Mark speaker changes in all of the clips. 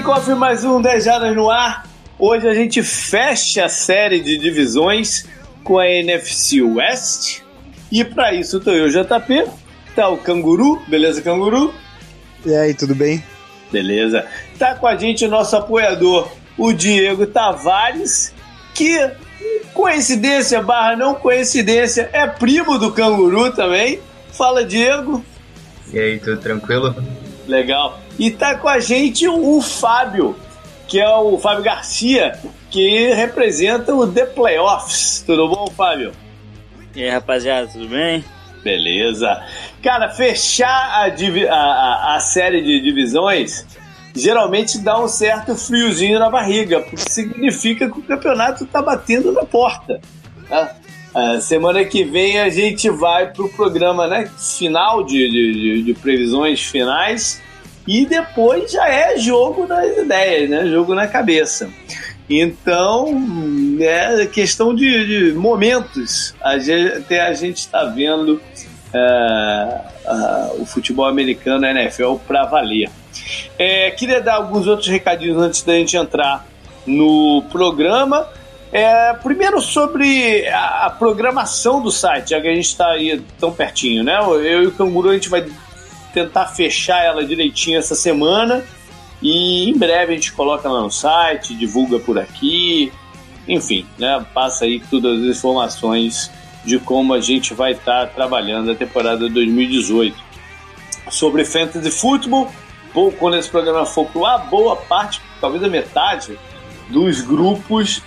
Speaker 1: kickoff mais um 10 Jardas no ar. Hoje a gente fecha a série de divisões com a NFC West. E para isso tô eu, JP, tá o Canguru, beleza, Canguru?
Speaker 2: E aí, tudo bem?
Speaker 1: Beleza. Tá com a gente o nosso apoiador, o Diego Tavares, que, coincidência barra não coincidência, é primo do Canguru também. Fala, Diego.
Speaker 3: E aí, tudo tranquilo?
Speaker 1: Legal. E tá com a gente o Fábio, que é o Fábio Garcia, que representa o The Playoffs. Tudo bom, Fábio?
Speaker 4: E aí, rapaziada, tudo bem?
Speaker 1: Beleza. Cara, fechar a, a, a, série de divisões geralmente dá um certo friozinho na barriga, porque significa que o campeonato tá batendo na porta. Né? A semana que vem a gente vai pro programa né, final de, de, de previsões finais e depois já é jogo das ideias, né? Jogo na cabeça. Então, é questão de, de momentos. Até a gente está vendo é, o futebol americano, a NFL, para valer. É, queria dar alguns outros recadinhos antes da gente entrar no programa. É, primeiro sobre a, a, programação do site, já que a gente está aí tão pertinho, né? Eu e o Canguru a gente vai tentar fechar ela direitinho essa semana e em breve a gente coloca lá no site, divulga por aqui, enfim, né? Passa aí todas as informações de como a gente vai estar tá trabalhando a temporada 2018. Sobre Fantasy Football, bom, quando esse programa for pro ar, boa parte, talvez a metade dos grupos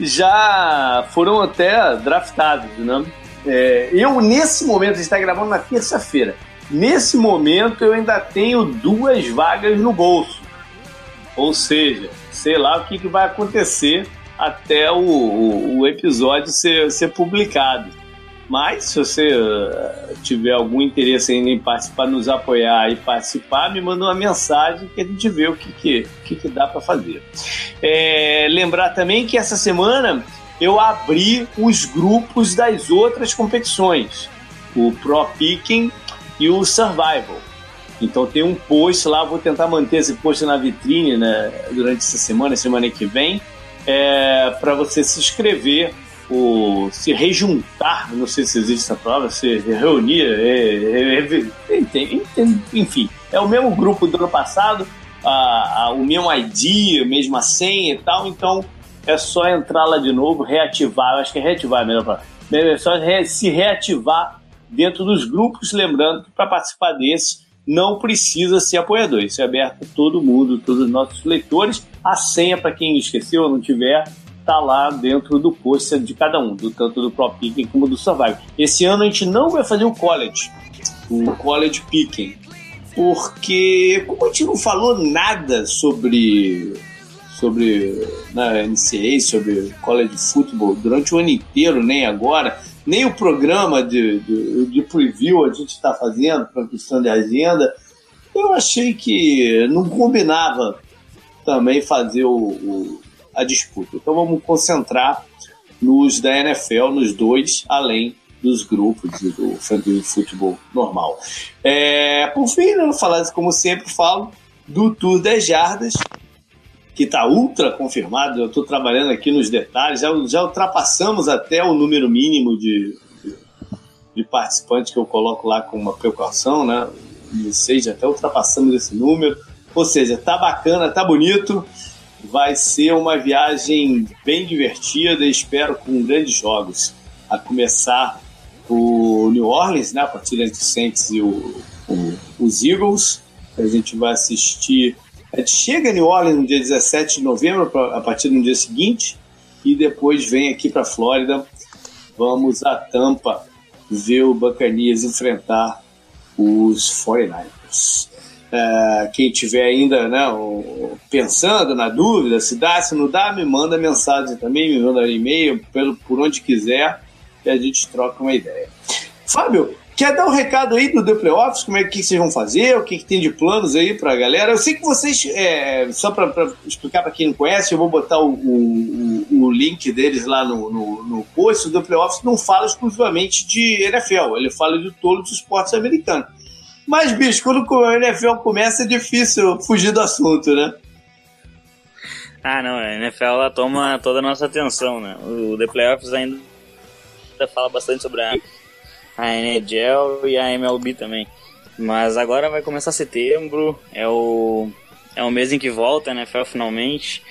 Speaker 1: já foram até draftados, né? É, eu, nesse momento, a gente está gravando na terça-feira. Nesse momento, eu ainda tenho duas vagas no bolso. Ou seja, sei lá o que, que vai acontecer até o, o, o episódio ser, ser publicado. Mas se você uh, tiver algum interesse ainda em participar, nos apoiar e participar, me manda uma mensagem que a gente vê o que, que, que, que dá para fazer. É, lembrar também que essa semana eu abri os grupos das outras competições. O Pro Picking e o Survival. Então tem um post lá, vou tentar manter esse post na vitrine né, durante essa semana, semana que vem, é, para você se inscrever, ou se rejuntar, não sei se existe essa palavra, se reunir, é, é, enfim, é o mesmo grupo do ano passado, a, a, o mesmo ID, a mesma senha e tal, então é só entrar lá de novo, reativar, acho que é reativar é melhor para é só se reativar dentro dos grupos, lembrando que para participar desse não precisa ser apoiador, isso é aberto a todo mundo, todos os nossos leitores. A senha, para quem esqueceu ou não tiver, está lá dentro do post de cada um, do, tanto do Pro Picking como do Survival. Esse ano a gente não vai fazer o College, o College Picking, porque como a gente não falou nada sobre sobre na né, NCAA, sobre college football durante o ano inteiro, nem agora, nem o programa de, de, de preview a gente está fazendo para questão de agenda, eu achei que não combinava também fazer o, o, a disputa. Então vamos concentrar nos da NFL, nos dois, além dos grupos do futebol normal. É, por fim, não falar como sempre falo, do Tour 10 Jardas, que está ultra confirmado. Eu estou trabalhando aqui nos detalhes, já, já ultrapassamos até o número mínimo de, de, de, participantes que eu coloco lá com uma precaução, né? Ou seja, até ultrapassamos esse número. Ou seja, tá bacana, tá bonito. Vai ser uma viagem bem divertida espero com grandes jogos. A começar o New Orleans, né? A partir entre Saints e o, o, os Eagles. A gente vai assistir a gente chega em New Orleans no dia 17 de novembro, a partir do dia seguinte, e depois vem aqui para Flórida. Vamos a Tampa ver o Buccaneers enfrentar os 49ers. É, quem tiver ainda né, pensando na dúvida, se dá, se não dá, me manda mensagem também, me manda e-mail, pelo, por onde quiser, e a gente troca uma ideia. Fábio, Quer dar um recado aí do The Playoffs? Como é que vocês vão fazer? O que, que tem de planos aí pra galera? Eu sei que vocês, é, só pra, pra explicar pra quem não conhece, eu vou botar o, o, o link deles lá no, no, no post. O The Playoffs não fala exclusivamente de NFL, ele fala de todos os esportes americanos. Mas, bicho, quando o NFL começa é difícil fugir do assunto, né?
Speaker 4: Ah, não, a NFL ela toma toda a nossa atenção, né? O The Playoffs ainda fala bastante sobre a, a NHL e a MLB também. Mas agora vai começar setembro, é o, é o mês em que volta NFL finalmente.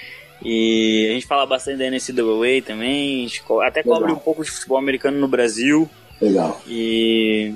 Speaker 4: E a gente fala bastante da NCAA também, a gente até cobre Legal. um pouco de futebol americano no Brasil.
Speaker 1: Legal.
Speaker 4: E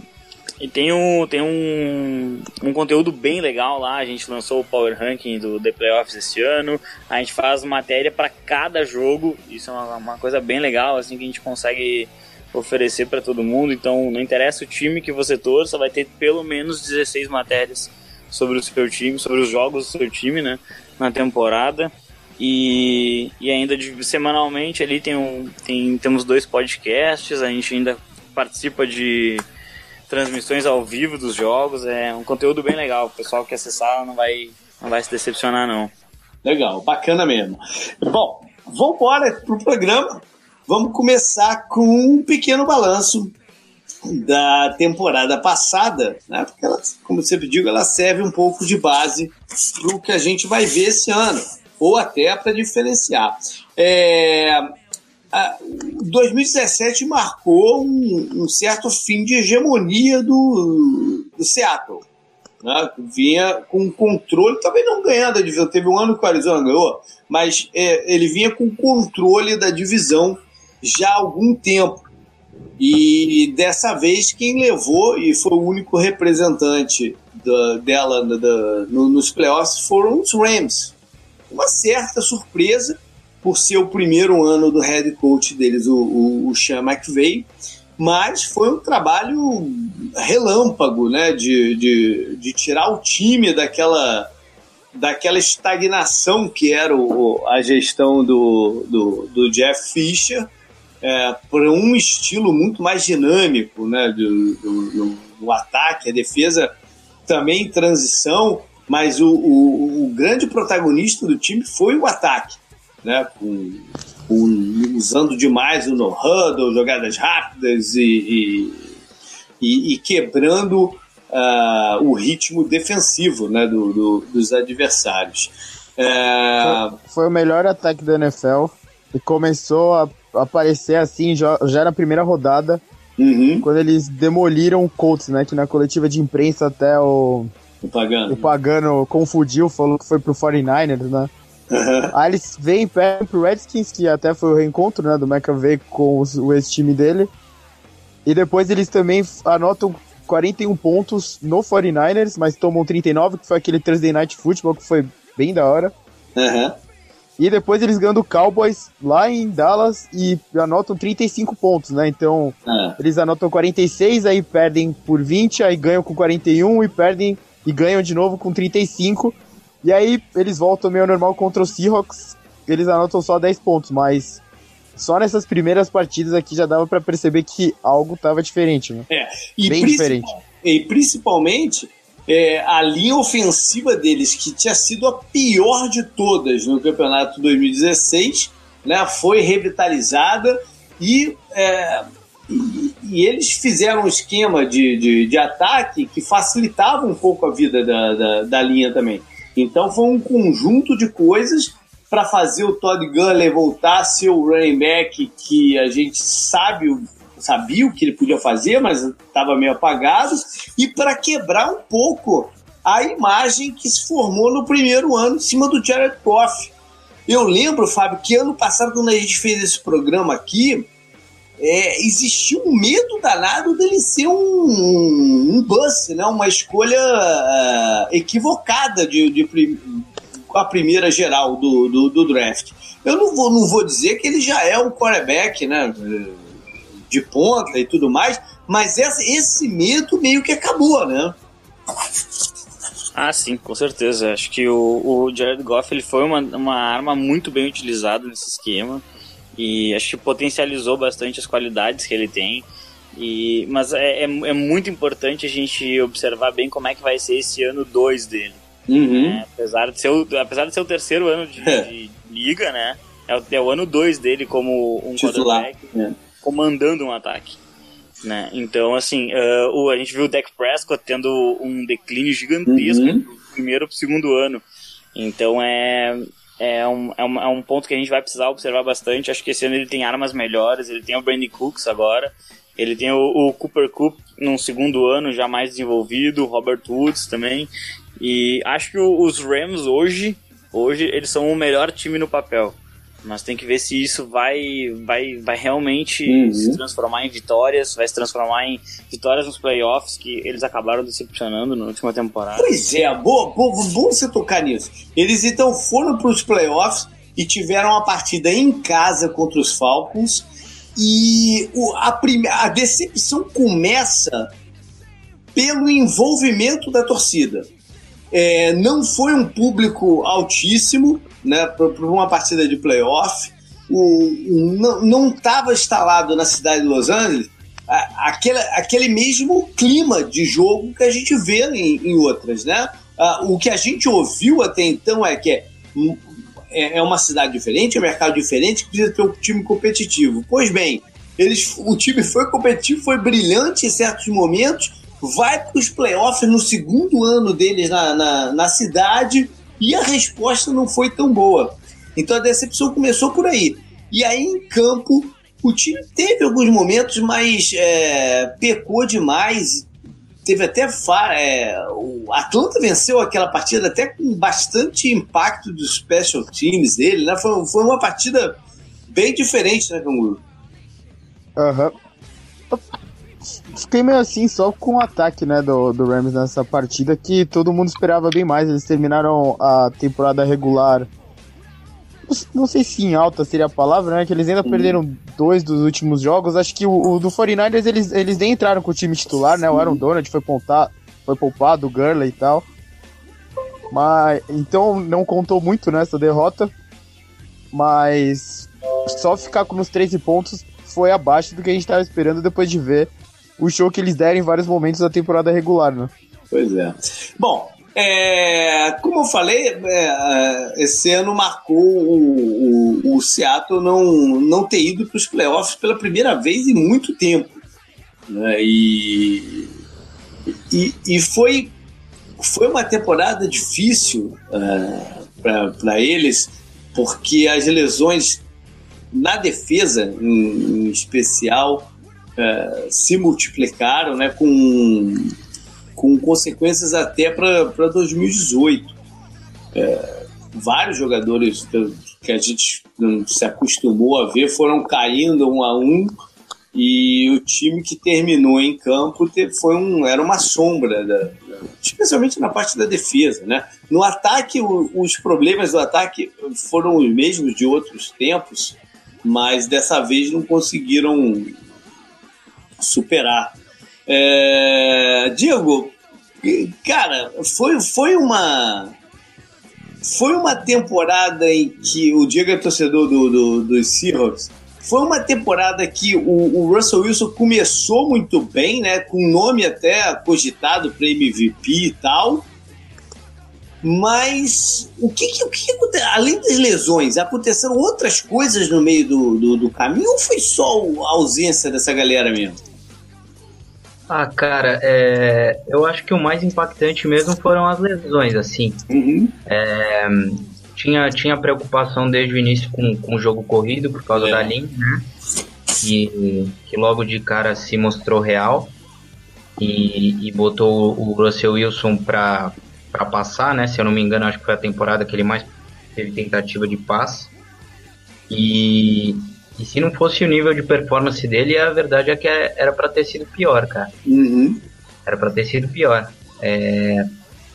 Speaker 4: e tem um, tem um, um conteúdo bem legal lá. A gente lançou o Power Ranking do The Playoffs esse ano. A gente faz matéria para cada jogo. Isso é uma, uma, coisa bem legal, assim, que a gente consegue oferecer para todo mundo. Então, não interessa o time que você torça, vai ter pelo menos 16 matérias sobre o seu time, sobre os jogos do seu time, né, na temporada. E, e ainda de, semanalmente ali tem um, tem, temos dois podcasts. A gente ainda participa de transmissões ao vivo dos jogos. É um conteúdo bem legal. O pessoal que acessar não vai, não vai se decepcionar, não.
Speaker 1: Legal, bacana mesmo. Bom, vamos embora pro programa. Vamos começar com um pequeno balanço da temporada passada, né? Porque ela, como eu sempre digo, ela serve um pouco de base para o que a gente vai ver esse ano, ou até para diferenciar. É, 2017 marcou um, um, certo fim de hegemonia do, do Seattle. Né? Vinha com controle, também não ganhando a divisão. Teve um ano que o Arizona ganhou, mas é, ele vinha com controle da divisão já há algum tempo. E dessa vez quem levou e foi o único representante da, dela da, no, nos playoffs foram os Rams. Uma certa surpresa, por ser o primeiro ano do head coach deles, o, o, o Sean McVay, mas foi um trabalho relâmpago, né, de, de, de tirar o time daquela, daquela estagnação que era o, a gestão do, do, do Jeff Fisher é, para um estilo muito mais dinâmico, né, do, do, do, ataque, a defesa também em transição, mas o, o, o grande protagonista do time foi o ataque né? Com, com, usando demais o no-huddle, jogadas rápidas e, e, e, e quebrando uh, o ritmo defensivo né, do, do dos adversários.
Speaker 2: É... Foi, foi, o melhor ataque da NFL e começou a aparecer assim já, já na primeira rodada.
Speaker 1: Uhum.
Speaker 2: Quando eles demoliram o Colts, né? Que na coletiva de imprensa até o.
Speaker 1: O Pagano.
Speaker 2: O Pagano confundiu, falou que foi pro 49ers, né?
Speaker 1: Uhum.
Speaker 2: Aí eles vêm perdem pro Redskins, que até foi o reencontro né, do McAvey com os, o ex-time dele. E depois eles também anotam 41 pontos no 49ers, mas tomam 39, que foi aquele Thursday Night Football, que foi bem da hora.
Speaker 1: Uhum.
Speaker 2: E depois eles ganham do Cowboys lá em Dallas e anotam 35 pontos, né? Então,
Speaker 1: uhum.
Speaker 2: eles anotam 46, aí perdem por 20, aí ganham com 41 e perdem e ganham de novo com 35. E aí eles voltam meio normal contra os Seahawks, eles anotam só 10 pontos, mas só nessas primeiras partidas aqui já dava para perceber que algo estava diferente, né?
Speaker 1: É, e bem diferente. E principalmente é, a linha ofensiva deles, que tinha sido a pior de todas no campeonato 2016, né, foi revitalizada e, é, e, e, eles fizeram um esquema de, de, de, ataque que facilitava um pouco a vida da, da, da linha também. Então foi um conjunto de coisas para fazer o Todd Gurley voltar a ser o running back que a gente sabe sabia o que ele podia fazer, mas estava meio apagado, e para quebrar um pouco a imagem que se formou no primeiro ano em cima do Jared Goff. Eu lembro, Fábio, que ano passado, quando a gente fez esse programa aqui, é, existia um medo danado dele ser um, um bus, né? uma escolha uh, equivocada de, de, a primeira geral do, do, do, draft. Eu não vou, não vou dizer que ele já é um quarterback né? De ponta e tudo mais, mas esse, medo meio que acabou, né?
Speaker 4: Ah, sim, com certeza. Acho que o, o Jared Goff ele foi uma, uma arma muito bem utilizada nesse esquema e acho que potencializou bastante as qualidades que ele tem. E, mas é, é, é muito importante a gente observar bem como é que vai ser esse ano 2 dele.
Speaker 1: Uhum.
Speaker 4: É, apesar, de ser o, apesar de ser o terceiro ano de, de liga, né? É o, é o ano 2 dele como um
Speaker 1: Titular.
Speaker 4: quarterback é. Comandando um ataque. Né? Então, assim, uh, o, a gente viu o Dak Prescott tendo um declínio gigantesco
Speaker 1: uhum.
Speaker 4: do primeiro para o segundo ano. Então é, é um, é, um, é um ponto que a gente vai precisar observar bastante. Acho que esse ano ele tem armas melhores, ele tem o Brandon Cooks agora, ele tem o, o Cooper Cup num segundo ano já mais desenvolvido, o Robert Woods também. E acho que os Rams hoje, hoje eles são o melhor time no papel. Mas tem que ver se isso vai, vai, vai realmente uhum. se transformar em vitórias, vai se transformar em vitórias nos playoffs, que eles acabaram decepcionando na última temporada.
Speaker 1: Pois é, bom, bom, bom você tocar nisso. Eles então foram para os playoffs e tiveram uma partida em casa contra os Falcons. E o, a, prime, a decepção começa pelo envolvimento da torcida. É, não foi um público altíssimo, né, para uma partida de playoff. O, não estava instalado na cidade de Los Angeles aquele, aquele mesmo clima de jogo que a gente vê em, em outras, né? o que a gente ouviu até então é que é, é, é uma cidade diferente, é um mercado diferente, que precisa ter um time competitivo. Pois bem, eles, o time foi competitivo, foi brilhante em certos momentos, vai para os playoffs no segundo ano deles na, na, na cidade e a resposta não foi tão boa. Então a decepção começou por aí. E aí em campo, o time teve alguns momentos, mas é, pecou demais. Teve até. É, o Atlanta venceu aquela partida até com bastante impacto dos special teams dele. Né? Foi, foi uma partida bem diferente, né, Canguru?
Speaker 2: Aham. Uhum. Fiquei meio assim só com o ataque, né, do, do Rams nessa partida, que todo mundo esperava bem mais. Eles terminaram a temporada regular. Não sei se em alta seria a palavra, né? Que eles ainda uhum. perderam dois dos últimos jogos. Acho que o, o, do 49ers eles, eles nem entraram com o time titular, né? O Aaron Donald foi, pontar, foi poupado, o Gurley e tal. Mas então não contou muito nessa derrota. Mas só ficar com os 13 pontos foi abaixo do que a gente estava esperando depois de ver o show que eles deram em vários momentos da temporada regular, né?
Speaker 1: Pois é. Bom, é, como eu falei, é, é esse ano marcou o, o, o, Seattle não, não ter ido para os playoffs pela primeira vez em muito tempo. Né? E, e, e foi, foi uma temporada difícil uh, para eles, porque as lesões na defesa, em, em especial, é, se multiplicaram né, com, com consequências até para 2018. É, vários jogadores que a gente se acostumou a ver foram caindo um a um e o time que terminou em campo foi um, era uma sombra, da, especialmente na parte da defesa. Né? No ataque, os problemas do ataque foram os mesmos de outros tempos, mas dessa vez não conseguiram superar. É, Diego, cara, foi, foi uma foi uma temporada em que o Diego é torcedor do, do, dos Seahawks. Foi uma temporada que o, o, Russell Wilson começou muito bem, né? Com nome até cogitado para MVP e tal. Mas o que, o que além das lesões, aconteceram outras coisas no meio do, do, do caminho ou foi só a ausência dessa galera mesmo?
Speaker 3: Ah, cara, é, eu acho que o mais impactante mesmo foram as lesões, assim. Uhum. É, tinha, tinha preocupação desde o início com, com o jogo corrido por causa é. da linha, né? Que, que logo de cara se mostrou real e, e botou o Russell Wilson pra, pra passar, né? Se eu não me engano, acho que foi a temporada que ele mais teve tentativa de passe. E, e se não fosse o nível de performance dele, a verdade é que é, era para ter sido pior, cara. Uhum. Era para ter sido pior. É,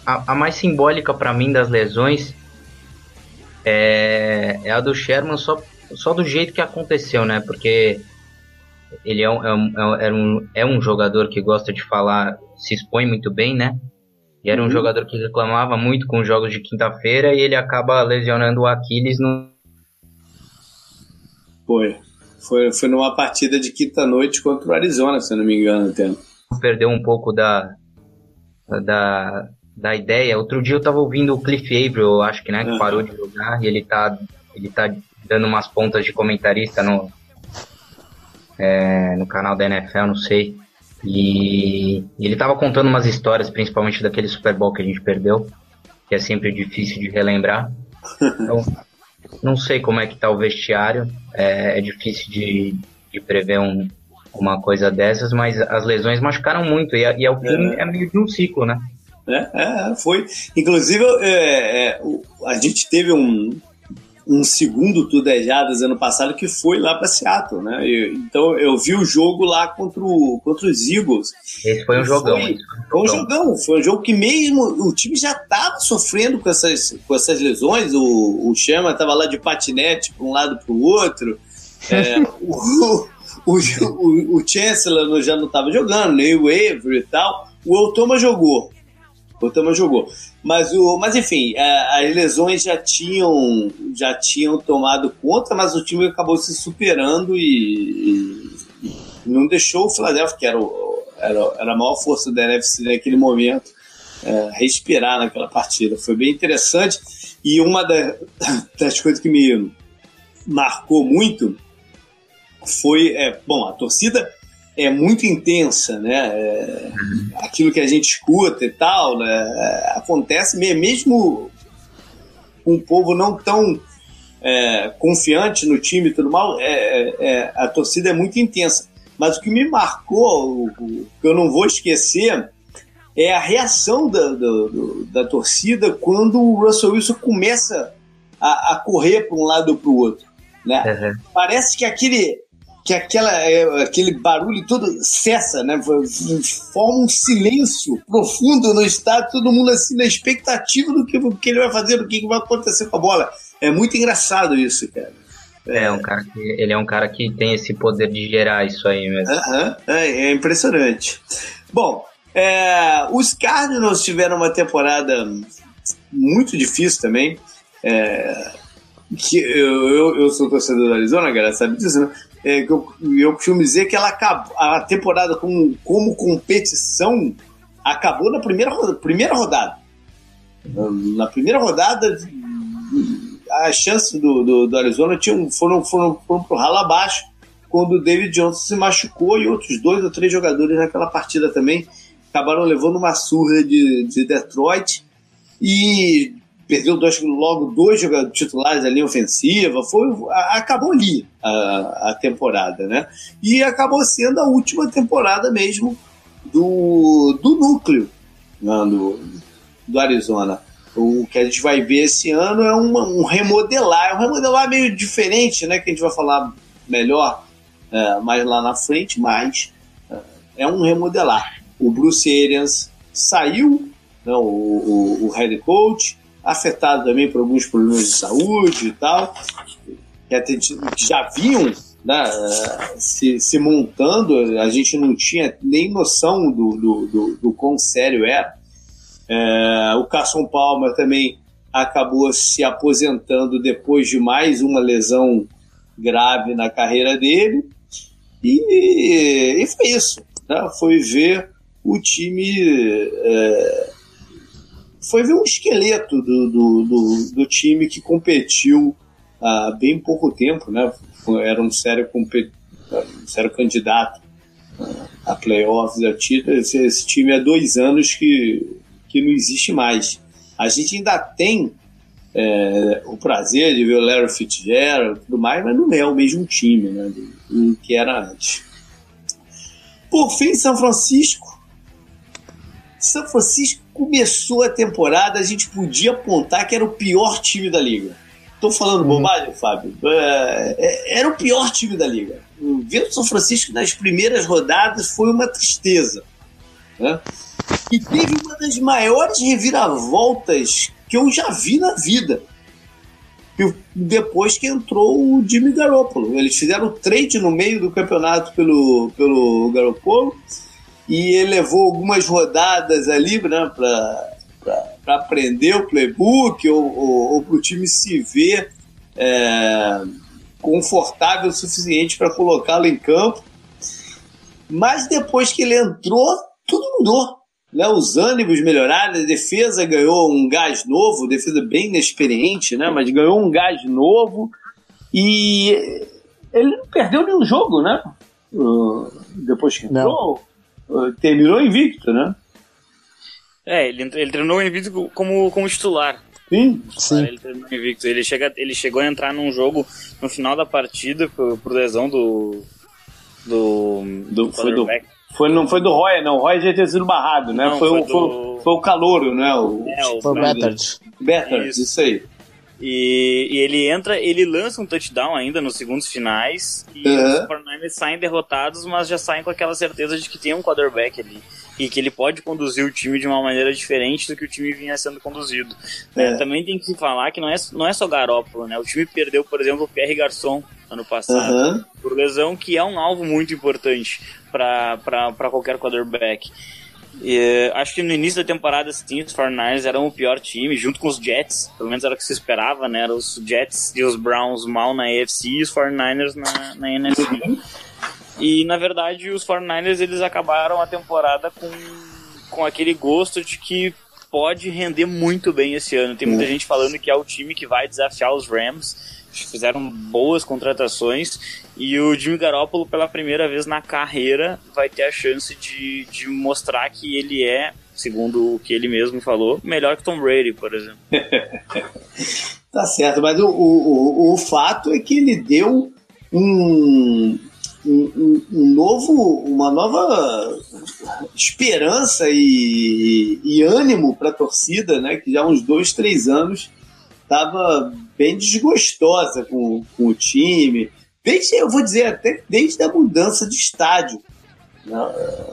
Speaker 3: a, a, mais simbólica para mim das lesões é, é, a do Sherman só, só do jeito que aconteceu, né? Porque ele é um, é, um, é, um, é um jogador que gosta de falar, se expõe muito bem, né? E era um uhum. jogador que reclamava muito com os jogos de quinta-feira e ele acaba lesionando o Aquiles no,
Speaker 1: foi. Foi, foi numa partida de quinta-noite contra o Arizona, se eu não me engano, até.
Speaker 3: Perdeu um pouco da, da, da ideia. Outro dia eu tava ouvindo o Cliff Averill, acho que, né, que uhum. parou de jogar, e ele tá, ele tá dando umas pontas de comentarista no, é, no canal da NFL, não sei. E, e ele tava contando umas histórias, principalmente daquele Super Bowl que a gente perdeu, que é sempre difícil de relembrar. Então, não sei como é que tá o vestiário. É, é difícil de, de prever um, uma coisa dessas, mas as lesões machucaram muito. E, e é o fim é. é meio de um ciclo, né?
Speaker 1: É, é foi. Inclusive, é, é, a gente teve um, um segundo Tudejadas ano passado que foi lá para Seattle, né? Então eu vi o jogo lá contra, o, contra os Eagles.
Speaker 3: Esse foi um jogão.
Speaker 1: Foi, foi um jogão. Foi um jogo que mesmo o time já estava sofrendo com essas, com essas lesões. O, o Chama estava lá de patinete para um lado para o outro. É, o, o, o, o Chancellor já não estava jogando, nem o Avery e tal. O Otoma jogou. Otama jogou. Mas, o, mas enfim, as lesões já tinham, já tinham tomado conta, mas o time acabou se superando e, e não deixou o Philadelphia, que era, o, era, era a maior força da NFC naquele momento, é, respirar naquela partida. Foi bem interessante. E uma da, das coisas que me marcou muito foi, é, bom, a torcida é muito intensa, né? É, aquilo que a gente escuta e tal, né? É, acontece mesmo um povo não tão é, confiante no time e tudo mal, é, é, é, a torcida é muito intensa. Mas o que me marcou, o, o, que eu não vou esquecer, é a reação da, da torcida quando o Russell Wilson começa a, a correr para um lado ou para o outro. Né? Uhum. Parece que aquele que aquela, é, aquele barulho todo cessa, né? Forma um silêncio profundo no estádio, todo mundo assim na expectativa do que, que ele vai fazer, do que, vai acontecer com a bola. É muito engraçado isso, cara.
Speaker 3: É, é um cara que, ele é um cara que tem esse poder de gerar isso aí mesmo. Uh
Speaker 1: -huh, é, é, impressionante. Bom, é, os Cardinals tiveram uma temporada muito difícil também. É, que eu, eu, eu, sou torcedor do Arizona, galera, sabe disso, né? É, que eu, eu costumo dizer que ela acabou, a temporada como, como competição acabou na primeira, primeira rodada. Na primeira rodada, as chances do, do, do Arizona tinham, foram, foram, foram pro ralo abaixo quando o David Johnson se machucou e outros dois ou três jogadores naquela partida também acabaram levando uma surra de, de Detroit. E perdeu dois, logo dois jogadores titulares ali ofensiva, foi, acabou ali a, a temporada, né? E acabou sendo a última temporada mesmo do, do núcleo né, do, do Arizona. O que a gente vai ver esse ano é uma, um remodelar, é um remodelar meio diferente, né? Que a gente vai falar melhor é, mais lá na frente, mas é, é um remodelar. O Bruce Arians saiu, né, o, o, o head coach, afetado também por alguns problemas de saúde e tal, que já vinham né, se, se, montando, a gente não tinha nem noção do, do, do, do quão sério era. É, o Carson Palmer também acabou se aposentando depois de mais uma lesão grave na carreira dele. E, e foi isso. Né? Foi ver o time é, foi ver um esqueleto do, do, do, do time que competiu há bem pouco tempo, né? Era um sério, um sério candidato a playoffs, a título. Esse, esse, time há dois anos que, que não existe mais. A gente ainda tem é, o prazer de ver o Larry Fitzgerald e tudo mais, mas não é o mesmo time né, do, do que era antes. Por fim, São Francisco. São Francisco começou a temporada, a gente podia apontar que era o pior time da liga. Tô falando uhum. bobagem, Fábio? É, é, era o pior time da liga. O Vento São Francisco nas primeiras rodadas foi uma tristeza. Né? E teve uma das maiores reviravoltas que eu já vi na vida. Depois que entrou o Jimmy Garoppolo. Eles fizeram o trade no meio do campeonato pelo, pelo Garoppolo e ele levou algumas rodadas ali né, para aprender o playbook ou, ou, ou para o time se ver é, confortável o suficiente para colocá-lo em campo. Mas depois que ele entrou, tudo mudou. Né? Os ânimos melhoraram, a defesa ganhou um gás novo, defesa bem inexperiente, né? mas ganhou um gás novo e ele não perdeu nenhum jogo, né? Uh, depois que entrou. Não terminou invicto, né?
Speaker 4: É, ele, ele treinou invicto como, como titular.
Speaker 1: Sim,
Speaker 4: sim. Ele invicto. Ele, chega, ele chegou a entrar num jogo no final da partida por, por lesão do. Do.
Speaker 1: do foi do. Foi, não foi do Roy, não. O Roy já tinha sido barrado, né? Não, foi, foi, o, do... foi, foi, o Calouro, né? O,
Speaker 2: é, o foi o. Bettard,
Speaker 1: isso. isso aí.
Speaker 4: E, e, ele entra, ele lança um touchdown ainda nos segundos finais. E uhum. os 49ers saem derrotados, mas já saem com aquela certeza de que tem um quarterback ali. E que ele pode conduzir o time de uma maneira diferente do que o time vinha sendo conduzido. É. É, também tem que falar que não é, não é só Garópolo, né? O time perdeu, por exemplo, o Pierre Garçon ano passado, uhum. por lesão, que é um alvo muito importante para qualquer quarterback. E, acho que no início da temporada, sim, os 49ers eram o pior time, junto com os Jets, pelo menos era o que se esperava, né? Eram os Jets e os Browns mal na AFC e os 49ers na, na NFC. E, na verdade, os 49ers eles acabaram a temporada com, com aquele gosto de que pode render muito bem esse ano. Tem muita gente falando que é o time que vai desafiar os Rams fizeram boas contratações e o Jimmy Garoppolo pela primeira vez na carreira vai ter a chance de, de mostrar que ele é, segundo o que ele mesmo falou, melhor que Tom Brady, por exemplo.
Speaker 1: tá certo, mas o, o, o fato é que ele deu um, um, um, novo, uma nova esperança e, e ânimo para a torcida, né? Que já há uns dois, três anos estava bem desgostosa com, com o time. Desde, eu vou dizer, até desde a mudança de estádio.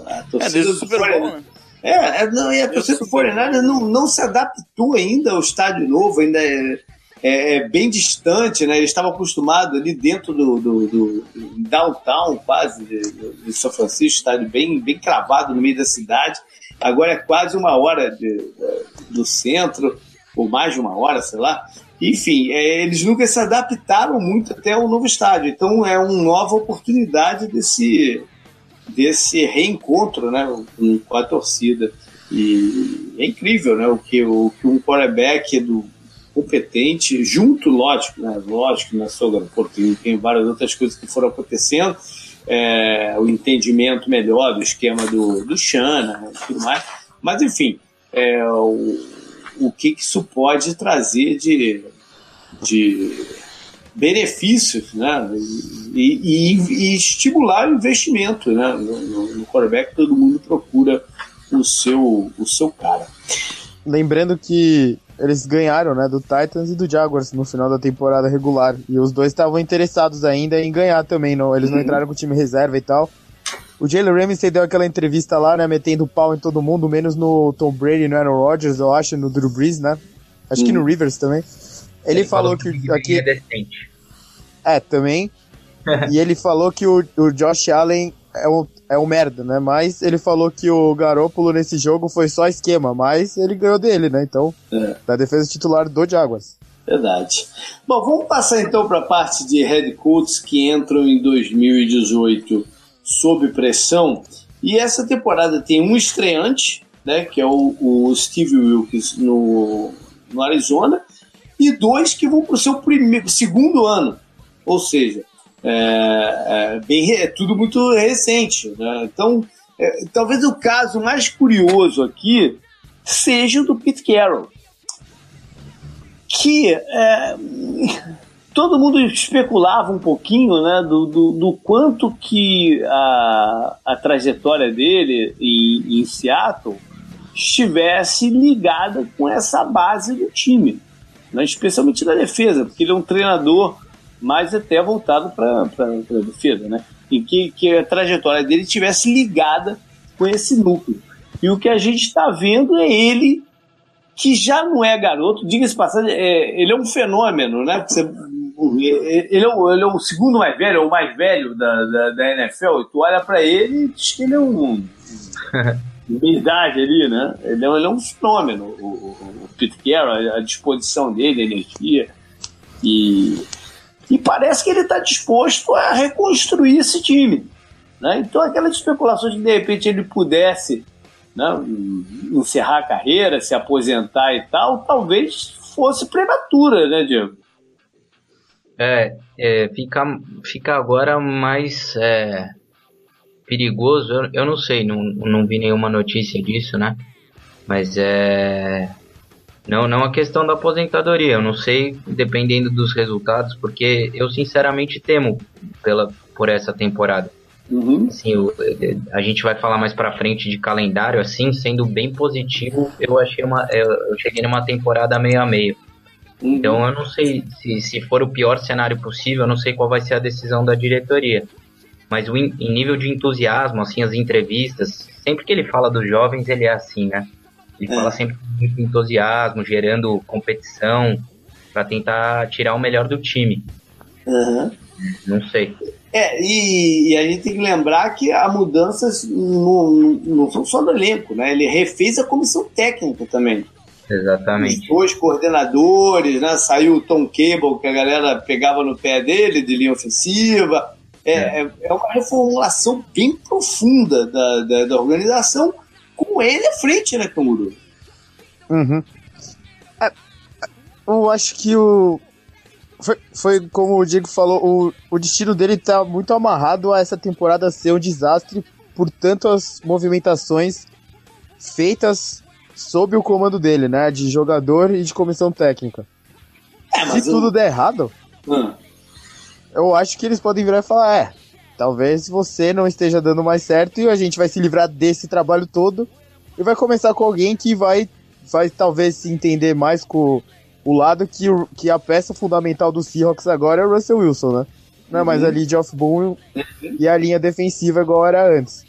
Speaker 4: A torcida é, do Super Bowl, né?
Speaker 1: É, é, não, e a torcida do Foreigner não, não se adaptou ainda ao estádio novo, ainda é, é, é bem distante, né? Eles estavam acostumados ali dentro do, do, do downtown, quase, de, de, São Francisco, estádio bem, bem cravado no meio da cidade. Agora é quase uma hora de do centro ou mais de uma hora, sei lá. Enfim, é, eles nunca se adaptaram muito até o novo estádio. Então é uma nova oportunidade desse, desse reencontro né, com a torcida. E é incrível né, o, que, o que um quarterback do competente, junto, lógico, né, lógico, na sua tem, tem várias outras coisas que foram acontecendo, é, o entendimento melhor do esquema do, do né, e tudo mais. Mas, enfim, é, o, o que, isso pode trazer de, de benefícios né? e, e, e estimular o investimento né? no, no quarterback. Todo mundo procura o seu, o seu cara.
Speaker 2: Lembrando que eles ganharam né, do Titans e do Jaguars no final da temporada regular. E os dois estavam interessados ainda em ganhar também. Não, eles não uhum. entraram com o time reserva e tal. O Jalen Ramsey deu aquela entrevista lá, né, metendo pau em todo mundo, menos no Tom Brady, no Aaron Rodgers, eu acho, no Drew Brees, né? Acho hum. que no. Rivers também. Ele, ele falou, falou, que, aqui é decente. É, também. e ele falou que o, o Josh Allen é um, é um merda, né? Mas ele falou que o Garoppolo nesse jogo foi só esquema, mas ele ganhou dele, né? Então, é. da defesa titular do Jaguars.
Speaker 1: Verdade. Bom, vamos passar então para a parte de head coaches que entram em 2018 sob pressão. E essa temporada tem um estreante, né, que é o, o Steve Wilkes no, no Arizona, e dois que vão para o seu primeiro, segundo ano. Ou seja, é, é, bem, é tudo muito recente. Né? Então, é, talvez o caso mais curioso aqui seja o do Pete Carroll, que é, todo mundo especulava um pouquinho né, do, do, do quanto que a, a trajetória dele em, em Seattle estivesse ligada com essa base do time, né, especialmente da defesa, porque ele é um treinador mais até voltado para a defesa, né, e que, que a trajetória dele estivesse ligada com esse núcleo. E o que a gente está vendo é ele que já não é garoto, diga-se passagem, é, ele é um fenômeno, né? Você ele é, o, ele é o segundo mais velho, é o mais velho da, da, da NFL, e tu olha pra ele e diz que ele é um. Idade ali, né? Ele é, ele é um fenômeno, o, o, o Pete Carroll, a disposição dele, a energia. E, e parece que ele está disposto a reconstruir esse time. Né? Então, aquelas especulações de de repente ele pudesse né, encerrar a carreira, se aposentar e tal, talvez fosse prematura, né, Diego?
Speaker 3: É, é fica, fica agora mais é, perigoso. Eu, eu não sei, não, não vi nenhuma notícia disso, né? Mas é. Não, não a questão da aposentadoria. Eu não sei, dependendo dos resultados, porque eu sinceramente temo pela, por essa temporada. Uhum. Assim, eu, a gente vai falar mais para frente de calendário, assim, sendo bem positivo, eu achei uma, eu cheguei numa temporada meio a meio. Uhum. Então eu não sei se, se for o pior cenário possível, eu não sei qual vai ser a decisão da diretoria. Mas o, em nível de entusiasmo, assim, as entrevistas, sempre que ele fala dos jovens, ele é assim, né? Ele é. fala sempre com entusiasmo, gerando competição para tentar tirar o melhor do time.
Speaker 1: Uhum.
Speaker 3: Não sei.
Speaker 1: É, e, e, a gente tem que lembrar que há mudanças não, não são só no elenco, né? Ele refez a comissão técnica também.
Speaker 3: Exatamente.
Speaker 1: Os dois coordenadores, né? Saiu o Tom Cable, que a galera pegava no pé dele, de linha ofensiva. É, é. é uma reformulação bem profunda da, da, da, organização, com ele à frente, né, Camuru?
Speaker 2: Uhum. É, eu acho que o. Foi, foi como o Diego falou, o, o destino dele tá muito amarrado a essa temporada ser um desastre por tantas movimentações feitas sob o comando dele, né? De jogador e de comissão técnica. É, Se tudo der errado, hum eu acho que eles podem virar e falar: é, talvez você não esteja dando mais certo e a gente vai se livrar desse trabalho todo e vai começar com alguém que vai, vai talvez se entender mais com o lado que, que a peça fundamental do Seahawks agora é o Russell Wilson, né? Não é mais uhum. a lead of boom e a linha defensiva igual era antes.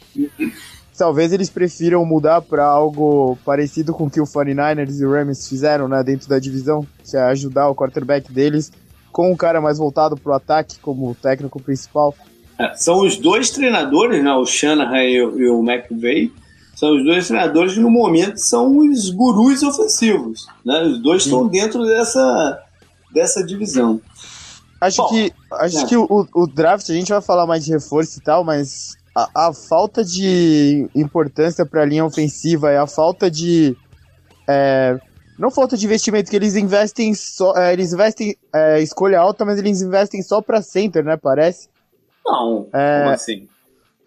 Speaker 2: Talvez eles prefiram mudar para algo parecido com o que o 49ers e o Rams fizeram, né, dentro da divisão, que é ajudar o quarterback deles com um cara mais voltado para o ataque como técnico principal.
Speaker 1: É, são os dois treinadores, né, o Shanahan e o, e o McVay, são os dois treinadores que no momento são os gurus ofensivos. Né? Os dois Sim. estão dentro dessa, dessa divisão.
Speaker 2: Acho Bom, que, acho é. que o, o draft, a gente vai falar mais de reforço e tal, mas a, a falta de importância para a linha ofensiva e a falta de é, não falta de investimento, que eles investem só. É, eles investem é, escolha alta, mas eles investem só pra center, né? Parece.
Speaker 1: Não, é, como assim?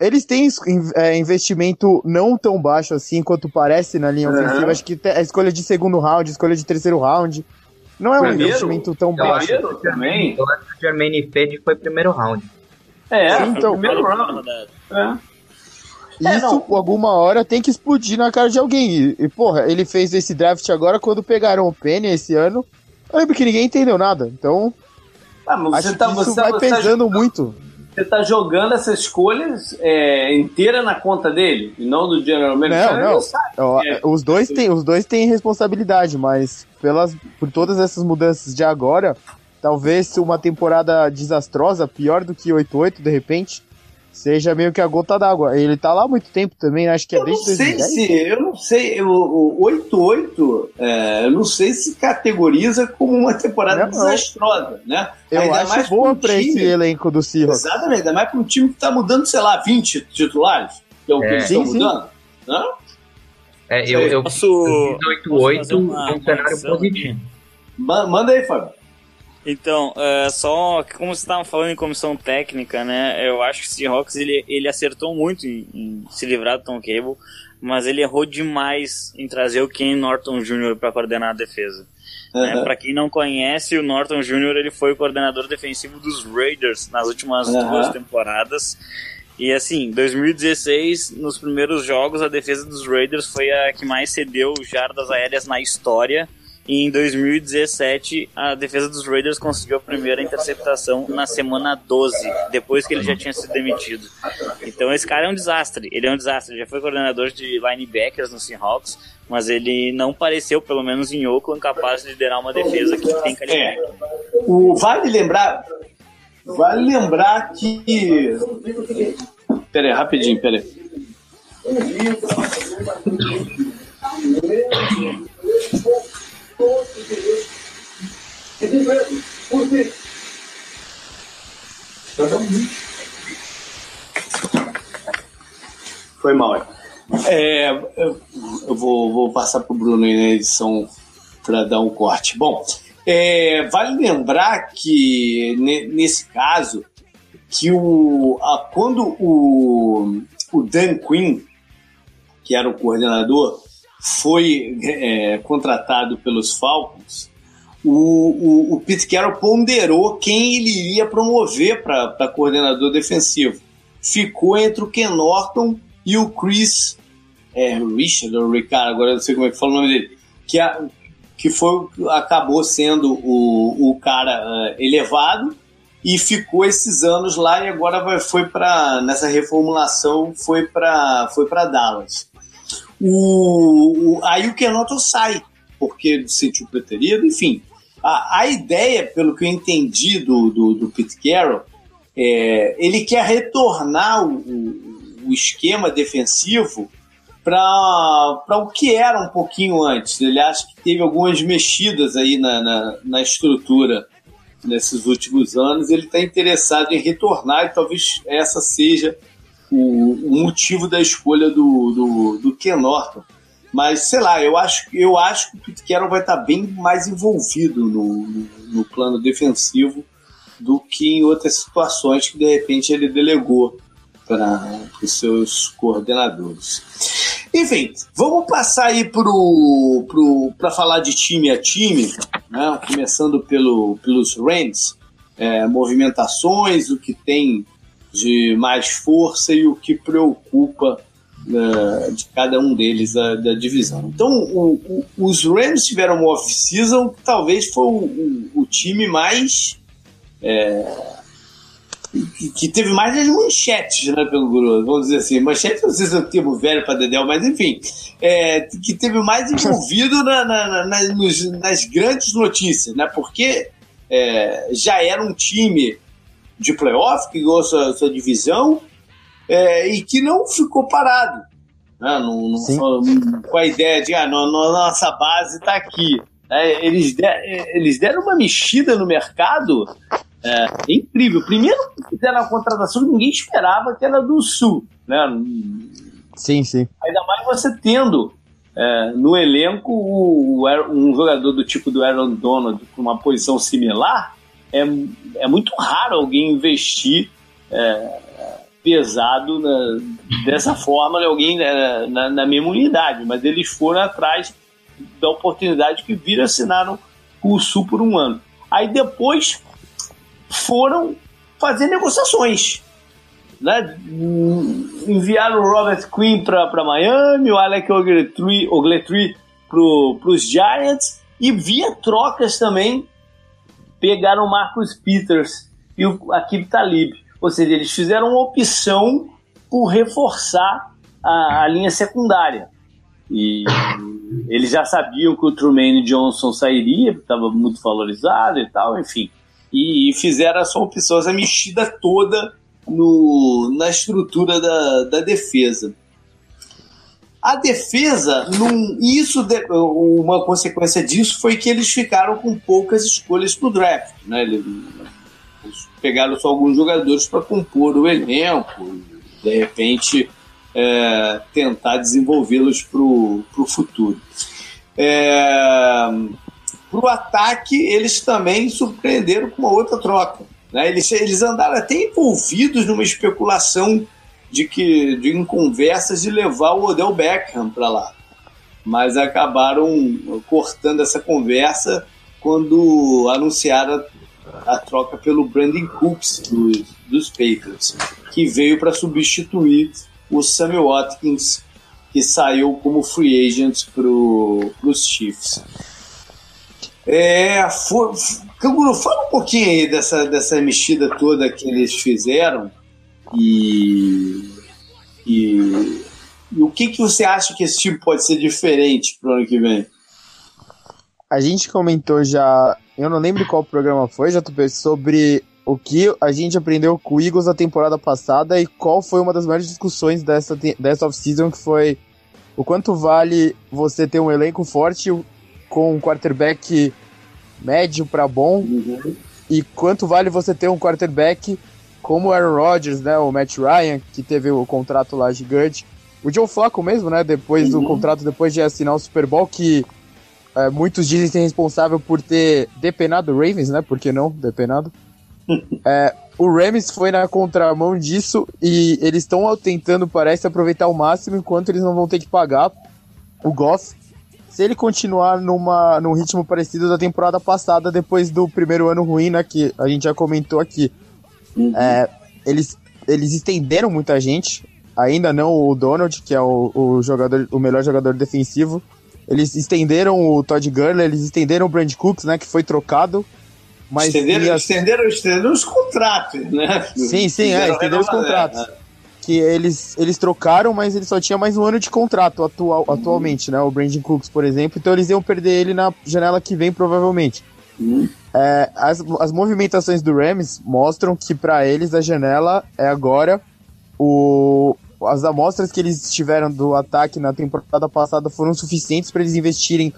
Speaker 2: Eles têm é, investimento não tão baixo assim quanto parece na linha uhum. ofensiva. Acho que a escolha de segundo round, escolha de terceiro round. Não é um primeiro, investimento tão baixo.
Speaker 3: também. Eu acho que o Jermaine Fede foi primeiro round.
Speaker 1: É, Sim, então, primeiro round.
Speaker 2: É. É, Isso, não. alguma hora, tem que explodir na cara de alguém. E, e, porra, ele fez esse draft agora quando pegaram o Penny esse ano. Eu lembro que ninguém entendeu nada. Então. Ah, acho tá, que isso vai tá pesando tá muito.
Speaker 1: Você tá jogando essas escolhas é, inteira na conta dele, e não do General Manager.
Speaker 2: Não, não. não é. Os dois têm, os dois têm responsabilidade, mas pelas, por todas essas mudanças de agora, talvez uma temporada desastrosa, pior do que 8-8 de repente, seja meio que a gota d'água. Ele tá lá há muito tempo também, né? acho que é eu desde
Speaker 1: não sei 2010. Se, eu não sei, o 88, é, eu não sei se categoriza como uma temporada não, desastrosa, né?
Speaker 2: Eu ainda acho mais boa pra time, esse elenco do Seahawks.
Speaker 1: Exatamente, ainda mais pra um time que tá mudando, sei lá, 20 titulares, que é o que é. eles estão mudando. Não?
Speaker 3: É, eu, eu posso, 88 é um cenário positivo.
Speaker 1: Manda aí, Fábio.
Speaker 4: Então, uh, só que como você estava falando em comissão técnica, né? Eu acho que o Seahawks ele, ele acertou muito em, em se livrar do Tom Cable, mas ele errou demais em trazer o Ken Norton Jr. para coordenar a defesa. Uhum. Né? Para quem não conhece, o Norton Jr. ele foi o coordenador defensivo dos Raiders nas últimas uhum. duas temporadas. E assim, 2016, nos primeiros jogos, a defesa dos Raiders foi a que mais cedeu jardas aéreas na história e em 2017, a defesa dos Raiders conseguiu a primeira interceptação na semana 12, depois que ele já tinha sido demitido. Então esse cara é um desastre. Ele é um desastre. Ele já foi coordenador de linebackers no Seahawks, mas ele não pareceu, pelo menos em Oakland, capaz de liderar uma defesa que tem. É.
Speaker 1: O, vale lembrar. Vale lembrar que. Pera aí, rapidinho, pera aí. Foi mal. É, eu, eu vou, vou passar para o Bruno aí na edição para dar um corte. Bom, é, vale lembrar que nesse caso que o, a, quando o, o Dan Quinn, que era o coordenador, foi é, contratado pelos Falcons, o, o, o, Pete Carroll ponderou quem ele iria promover para coordenador defensivo. Ficou entre o Ken Norton e o Chris é, Richard ou Ricardo, agora não sei como é que fala o nome dele, que, a, que foi, acabou sendo o, o cara uh, elevado e ficou esses anos lá e agora vai, foi para nessa reformulação foi para foi para Dallas. O, o, aí o Kenoto sai porque se sentiu preterido, enfim. A, a ideia, pelo que eu entendi do, do, do Pete Carroll, é, ele quer retornar o, o esquema defensivo para o que era um pouquinho antes. Ele acha que teve algumas mexidas aí na, na, na estrutura nesses últimos anos. Ele está interessado em retornar e talvez essa seja o, o motivo da escolha do, do, do Ken Norton. Mas, sei lá, eu acho, eu acho que o Pete Carroll vai estar bem mais envolvido no, no, no plano defensivo do que em outras situações que de repente ele delegou para os seus coordenadores. Enfim, vamos passar aí para pro, pro, falar de time a time, né? começando pelo, pelos Rams, é, movimentações, o que tem de mais força e o que preocupa uh, de cada um deles da, da divisão. Então, o, o, os Rams tiveram uma off-season que talvez foi o, o time mais é, que, teve mais as manchetes, né, pelo Guru, vamos dizer assim. Manchete não sei se é um termo velho para Dedel, mas enfim, é, que teve mais envolvido na, na, na, nas grandes notícias, né, porque é, já era um time de playoff que ganhou sua, sua divisão é, e que não ficou parado. Né, não, não, com a ideia de, ah, no, no, nossa base está aqui. É, eles, der, eles deram uma mexida no mercado é incrível. Primeiro fizeram a contratação que ninguém esperava, que era do Sul. Né?
Speaker 2: Sim, sim.
Speaker 1: Ainda mais você tendo é, no elenco o, o, um jogador do tipo do Aaron Donald com uma posição similar. É, é muito raro alguém investir é, pesado na, dessa forma, alguém né, na, na, mesma unidade, mas eles foram atrás da oportunidade que viram assinaram com o Sul por um ano. Aí depois foram fazer negociações. Né? Enviaram o Robert Quinn para Miami, o Alec Ogletree para os Giants e via trocas também pegaram o Marcus Peters e o Akib Talib. Ou seja, eles fizeram uma opção por reforçar a, a linha secundária. E eles já sabiam que o Truman Johnson sairia, estava muito valorizado e tal, enfim e, fizeram a sua opção, essa mexida toda no, na estrutura da, da defesa. A defesa, num, isso uma consequência disso foi que eles ficaram com poucas escolhas para o draft. Né? Eles, eles pegaram só alguns jogadores para compor o elenco, de repente é, tentar desenvolvê-los para o futuro. É, para o ataque, eles também surpreenderam com uma outra troca. Né? Eles, eles andaram até envolvidos numa especulação de que de em conversas de levar o Odell Beckham para lá. Mas acabaram cortando essa conversa quando anunciaram a, troca pelo Brandon Cooks dos, dos Patriots, que veio para substituir o Sammy Watkins, que saiu como free agent para os Chiefs. É, for, Canguru, fala um pouquinho aí dessa, dessa mexida toda que eles fizeram e, e, e o que, que você acha que esse tipo pode ser diferente pro ano que vem?
Speaker 2: A gente comentou já, eu não lembro qual programa foi, já sobre o que a gente aprendeu com o Eagles na temporada passada e qual foi uma das maiores discussões dessa, dessa off-season, que foi o quanto vale você ter um elenco forte com um quarterback médio para bom uhum. e quanto vale você ter um quarterback como o Aaron Rodgers, né, o Matt Ryan, que teve o contrato lá gigante, o Joe Flacco mesmo, né, depois uhum. do contrato, depois de assinar o Super Bowl, que é, muitos dizem ser responsável por ter depenado o Ravens, né, por que não, depenado. é, o Rams foi na contramão disso e eles estão tentando, parece, aproveitar o máximo enquanto eles não vão ter que pagar o Goff, se ele continuar numa, num ritmo parecido da temporada passada, depois do primeiro ano ruim, né, que a gente já comentou aqui. Uhum. É, eles, eles estenderam muita gente, ainda não o Donald, que é o, o, jogador, o melhor jogador defensivo. Eles estenderam o Todd Gurley, eles estenderam o Brand Cooks, né, que foi trocado.
Speaker 1: Mas estenderam, as... estenderam, estenderam os contratos, né?
Speaker 2: Sim, sim, é, estenderam os contratos. É que eles, eles trocaram, mas ele só tinha mais um ano de contrato atual, uhum. atualmente, né? O Brandon Cooks, por exemplo. Então eles iam perder ele na janela que vem, provavelmente. Uhum. É, as, as movimentações do Rams mostram que para eles a janela é agora. O, as amostras que eles tiveram do ataque na temporada passada foram suficientes para eles investirem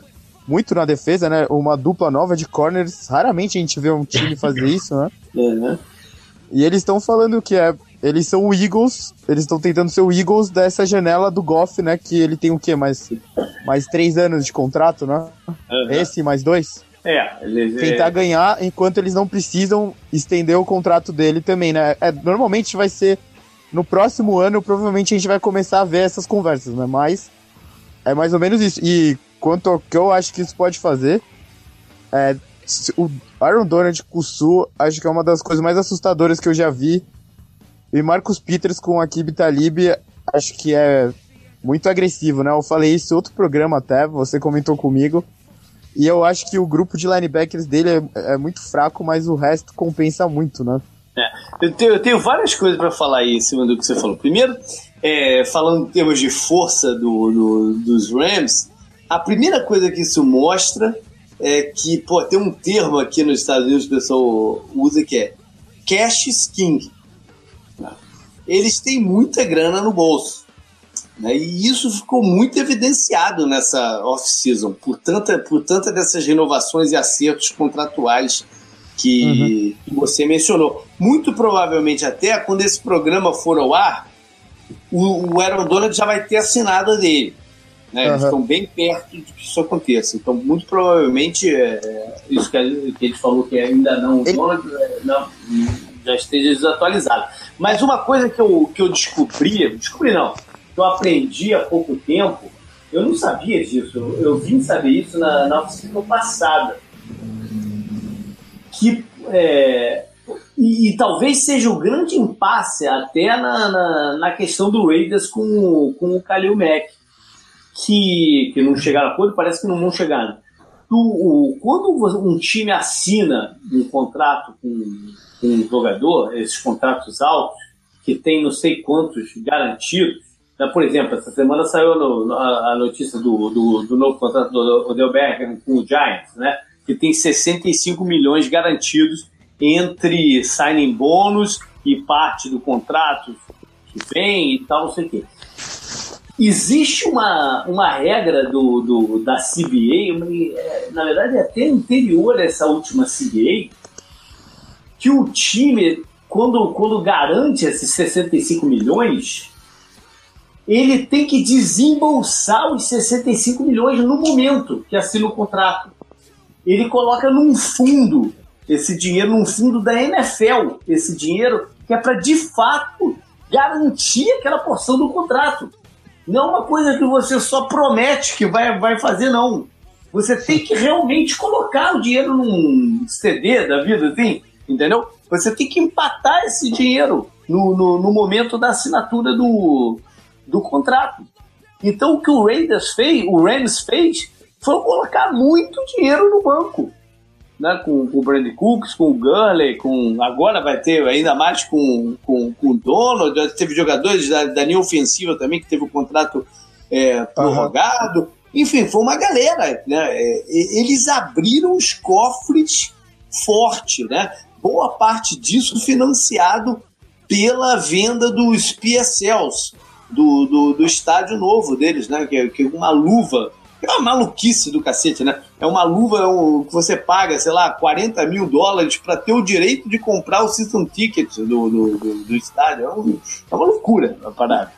Speaker 2: muito na defesa, né? Uma dupla nova de corners. Raramente a gente vê um time fazer isso, né? Uhum. E eles estão falando que é eles são o Eagles, eles estão tentando ser o Eagles dessa janela do Goff, né? Que ele tem o quê? Mais, mais três anos de contrato, né? Uhum. Esse, mais dois?
Speaker 1: É,
Speaker 2: eles, Tentar é... ganhar enquanto eles não precisam estender o contrato dele também, né? É, normalmente vai ser no próximo ano, provavelmente a gente vai começar a ver essas conversas, né? Mas é mais ou menos isso. E quanto ao que eu acho que isso pode fazer, é, o Aaron Donald com o Sul, acho que é uma das coisas mais assustadoras que eu já vi e Marcos Peters com Akib Talib, acho que é muito agressivo, né? Eu falei isso em outro programa até, você comentou comigo. E eu acho que o grupo de linebackers dele é, é muito fraco, mas o resto compensa muito, né?
Speaker 1: É, eu, tenho, eu, tenho, várias coisas para falar aí em cima do que você falou. Primeiro, é, falando em termos de força do, do, dos Rams, a primeira coisa que isso mostra é que, pô, tem um termo aqui nos Estados Unidos que o pessoal usa que é cash king eles têm muita grana no bolso. Né? E isso ficou muito evidenciado nessa off-season, por tanta, por tanta dessas renovações e acertos contratuais que, uhum. você mencionou. Muito provavelmente, até quando esse programa for ao ar, o, o Aaron Donald já vai ter assinado dele. Né? Uhum. Eles estão bem perto de que isso aconteça. Então, muito provavelmente, é, isso que a, que gente falou que ainda não, Ele... Donald, é, não, já esteja desatualizado. Mas uma coisa que eu, que eu descobri, descobri não, que eu aprendi há pouco tempo, eu não sabia disso, eu, vim saber isso na, na oficina passada. Que, é, e, e, talvez seja o grande impasse até na, na, na, questão do Raiders com, com o Kalil Mack, que, que não chegaram a acordo, parece que não vão chegar. O, o, quando um time assina um contrato com um jogador, esses contratos altos, que tem não sei quantos garantidos. Né? Por exemplo, essa semana saiu no, a, a, notícia do, do, do, novo contrato do Odell Beckham com o Giants, né? que tem 65 milhões garantidos entre signing bônus e parte do contrato que vem e tal, não sei o quê. Existe uma, uma regra do, do, da CBA, é, na verdade é até anterior a essa última CBA, que o time, quando, quando garante esses 65 milhões, ele tem que desembolsar os 65 milhões no momento que assina o contrato. Ele coloca num fundo esse dinheiro, num fundo da NFL, esse dinheiro que é para de fato garantir aquela porção do contrato. Não é uma coisa que você só promete que vai, vai fazer, não. Você tem que realmente colocar o dinheiro num CD da vida, assim, entendeu? Você tem que empatar esse dinheiro no, no, no momento da assinatura do, do contrato. Então o que o Raiders fez, o Rams fez, foi colocar muito dinheiro no banco. Né, com, com o Brandon Cooks, com o Gurley, com agora vai ter ainda mais com, com, com o Donald, teve jogadores da, da linha ofensiva também que teve o contrato é, prorrogado. Uhum. Enfim, foi uma galera. Né? É, eles abriram os cofres forte, né? boa parte disso financiado pela venda dos PSLs, do, do, do estádio novo deles, né? Que, é, que é uma luva. É uma maluquice do cacete, né? É uma luva é um, que você paga, sei lá, 40 mil dólares para ter o direito de comprar o season ticket do, do, do, do estádio. É, um, é uma loucura a parada.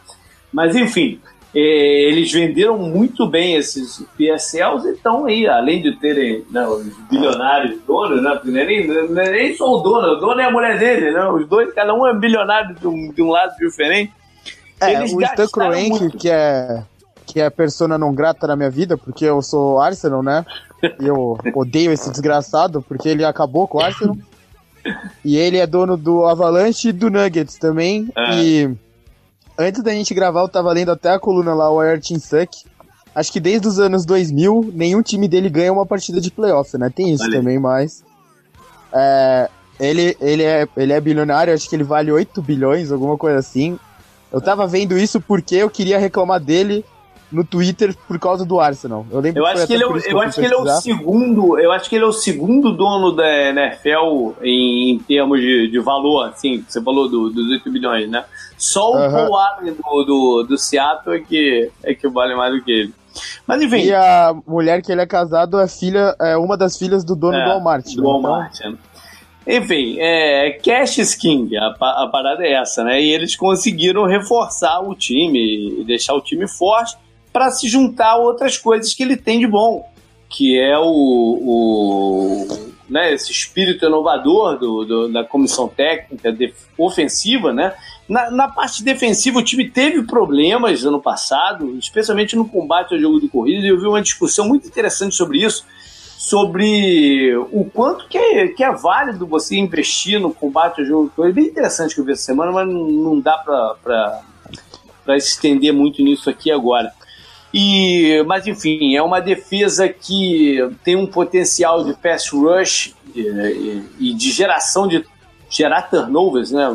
Speaker 1: Mas enfim, é, eles venderam muito bem esses PSLs e estão aí, além de terem né, os bilionários donos, né? Porque nem, nem só o dono, o dono é a mulher dele, né? Os dois, cada um é bilionário de um, de um lado diferente.
Speaker 2: É, o Stan Kroenke, que é que é a persona não grata na minha vida, porque eu sou Arsenal, né? E eu odeio esse desgraçado, porque ele acabou com o Arsenal. E ele é dono do Avalanche e do Nuggets também. É. E antes da gente gravar, eu tava lendo até a coluna lá, o Ayrton Suck. Acho que desde os anos 2000, nenhum time dele ganha uma partida de playoff, né? Tem isso também, mas. É, ele, ele, é, ele é bilionário, acho que ele vale 8 bilhões, alguma coisa assim. Eu tava vendo isso porque eu queria reclamar dele no Twitter por causa do Arsenal.
Speaker 1: Eu lembro eu acho que ele, é, eu acho que ele é o segundo, eu acho que ele é o segundo dono da NFL em, em termos de, de valor, assim, você falou do, dos 8 bilhões, né? Só o uhum. Paul Allen do, do, do Seattle é que, é que vale mais do que ele. Mas enfim.
Speaker 2: E a mulher que ele é casado é filha, é uma das filhas do dono é, do Walmart.
Speaker 1: Do Walmart, né? então... Enfim, é, Cash King, a, a, parada é essa, né? E eles conseguiram reforçar o time deixar o time forte para se juntar a outras coisas que ele tem de bom, que é o, o né, esse espírito inovador do, do, da comissão técnica de, ofensiva, né? Na, na, parte defensiva, o time teve problemas ano passado, especialmente no combate ao jogo de corrida, e eu vi uma discussão muito interessante sobre isso sobre o quanto que é, que é válido você investir no combate ao jogo. Foi bem interessante que eu vi essa semana, mas não dá para estender muito nisso aqui agora. E, mas enfim, é uma defesa que tem um potencial de pass rush e, e de geração de gerar turnovers né,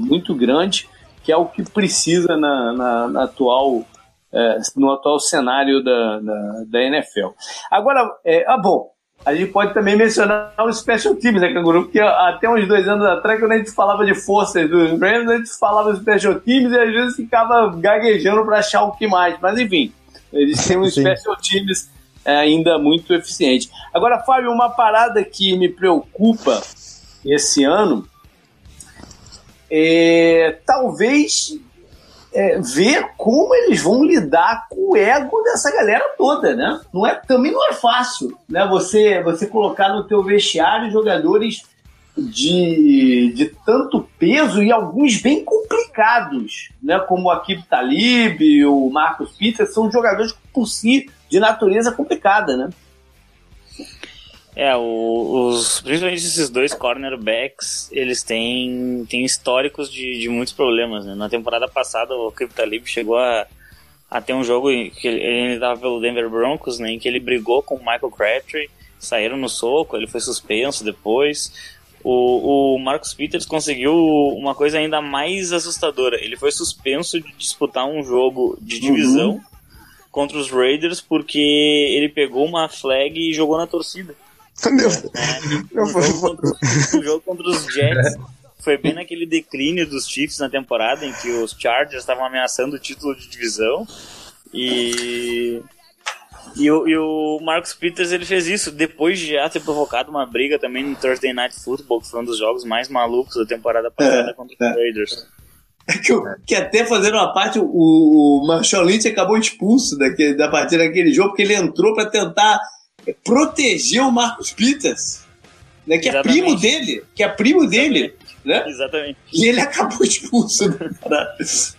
Speaker 1: muito grande, que é o que precisa na, na, na atual é, no atual cenário da, da, da NFL. Agora, é, ah, bom, a gente pode também mencionar os special teams, né, Canguru? Porque até uns dois anos atrás, quando a gente falava de forças dos Rams, a gente falava dos special teams e às vezes ficava gaguejando para achar o que mais. Mas enfim, eles têm uns special teams é, ainda muito eficiente. Agora, Fábio, uma parada que me preocupa esse ano é talvez é, ver como eles vão lidar com o ego dessa galera toda, né? Não é, também não é fácil, né? Você, você colocar no teu vestiário jogadores de, de tanto peso e alguns bem complicados, né? Como o Akib Talib, o Marcos Peters, são jogadores por si de natureza complicada, né?
Speaker 4: É, o, os, principalmente esses dois cornerbacks, eles têm, têm históricos de, de muitos problemas. Né? Na temporada passada, o Talib chegou a, a ter um jogo que ele, ele estava pelo Denver Broncos, né, em que ele brigou com o Michael Crabtree, saíram no soco, ele foi suspenso depois. O, o Marcus Peters conseguiu uma coisa ainda mais assustadora. Ele foi suspenso de disputar um jogo de divisão uhum. contra os Raiders porque ele pegou uma flag e jogou na torcida. Meu é, o, jogo contra, o jogo contra os Jets foi bem naquele declínio dos Chiefs na temporada em que os Chargers estavam ameaçando o título de divisão e e o, e o Marcus Peters ele fez isso depois de já ter provocado uma briga também no Thursday Night Football, que foi um dos jogos mais malucos da temporada passada é, contra os é. Raiders.
Speaker 1: É que, que, até fazendo uma parte, o, o Marshall Lynch acabou expulso daquele, da partida daquele jogo, porque ele entrou para tentar proteger o Marcos Peters, né, que é Exatamente. é primo dele, que é primo dele. Né?
Speaker 4: Exatamente.
Speaker 1: E ele acabou expulso.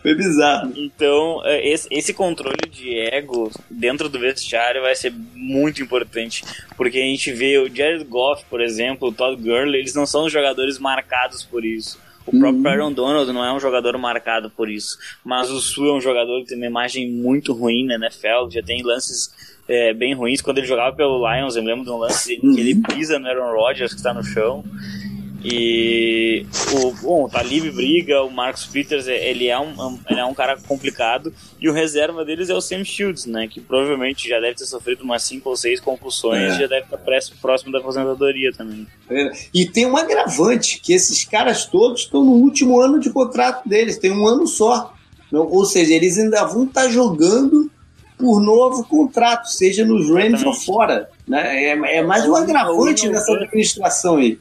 Speaker 1: Foi bizarro.
Speaker 4: Então, é, esse, esse, controle de ego dentro do vestiário vai ser muito importante. Porque a gente vê o Jared Goff, por exemplo, o Todd Gurley, eles não são jogadores marcados por isso. O próprio uhum. Aaron Donald não é um jogador marcado por isso. Mas o Su é um jogador que tem uma imagem muito ruim na NFL, já tem lances é, bem ruins. Quando ele jogava pelo Lions, eu lembro de um lance que ele uhum. pisa no Aaron Rodgers, que está no chão. E o, bom, o Talib briga, o Marcus Peters, é, ele é, um, ele é um cara complicado. E o reserva deles é o Sam Shields, né? Que provavelmente já deve ter sofrido umas 5 ou 6 concussões é. já deve estar próximo da aposentadoria também.
Speaker 1: É. E tem um agravante, que esses caras todos estão no último ano de contrato deles, tem um ano só. Ou seja, eles ainda vão estar jogando por novo contrato, seja nos Rams ou fora. Né? É, é mais um agravante nessa administração aí.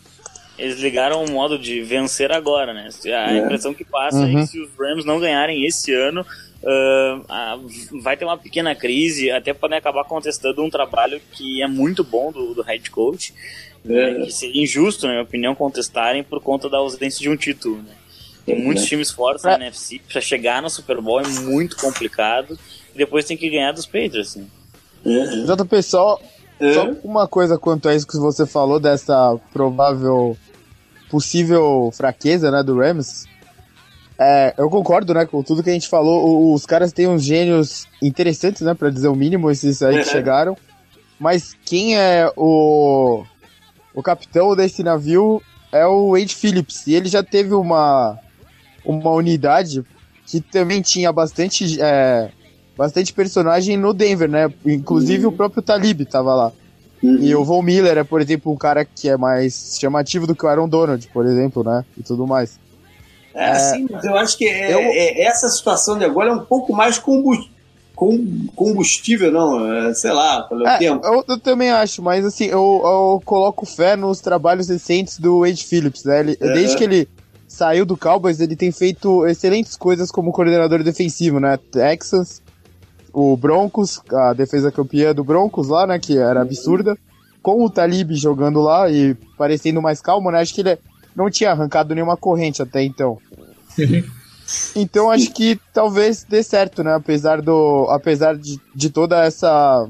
Speaker 4: Eles ligaram o modo de vencer agora, né? A é. impressão que passa uhum. é que uhum. se os Rams não ganharem esse ano, uh, vai ter uma pequena crise, até podem acabar contestando um trabalho que é muito bom do, do head coach. Né? É. Né? Que seria injusto, na minha opinião, contestarem por conta da ausência de um título. Né? Tem muitos times fortes na NFC, para chegar no Super Bowl é muito complicado. E depois tem que ganhar dos Patriots. Né?
Speaker 2: Uhum. Exato, pessoal. É. Só uma coisa quanto a isso que você falou, dessa provável, possível fraqueza, né, do Rams. É, eu concordo, né, com tudo que a gente falou. Os caras têm uns gênios interessantes, né, para dizer o mínimo, esses aí que é. chegaram. Mas quem é o, o capitão desse navio é o Wade Phillips. E ele já teve uma, uma unidade que também tinha bastante, é, bastante personagem no Denver, né? Inclusive uhum. o próprio Talib tava lá. Uhum. E o Von Miller é, por exemplo, um cara que é mais chamativo do que o Aaron Donald, por exemplo, né? E tudo mais.
Speaker 1: É, é sim, mas eu acho que é, eu... É, essa situação de agora é um pouco mais combustível, não, é, sei lá, pelo é, tempo.
Speaker 2: Eu, eu, também acho, mas assim, eu, eu coloco fé nos trabalhos recentes do Wade Phillips, né? Ele, Desde que ele saiu do Cowboys, ele tem feito excelentes coisas como coordenador defensivo, né? Texas, o Broncos, a defesa campeã do Broncos lá, né? Que era absurda. Com o Talib jogando lá e parecendo mais calmo, né? Acho que ele não tinha arrancado nenhuma corrente até então. então acho que talvez dê certo, né? Apesar do. Apesar de, de toda essa.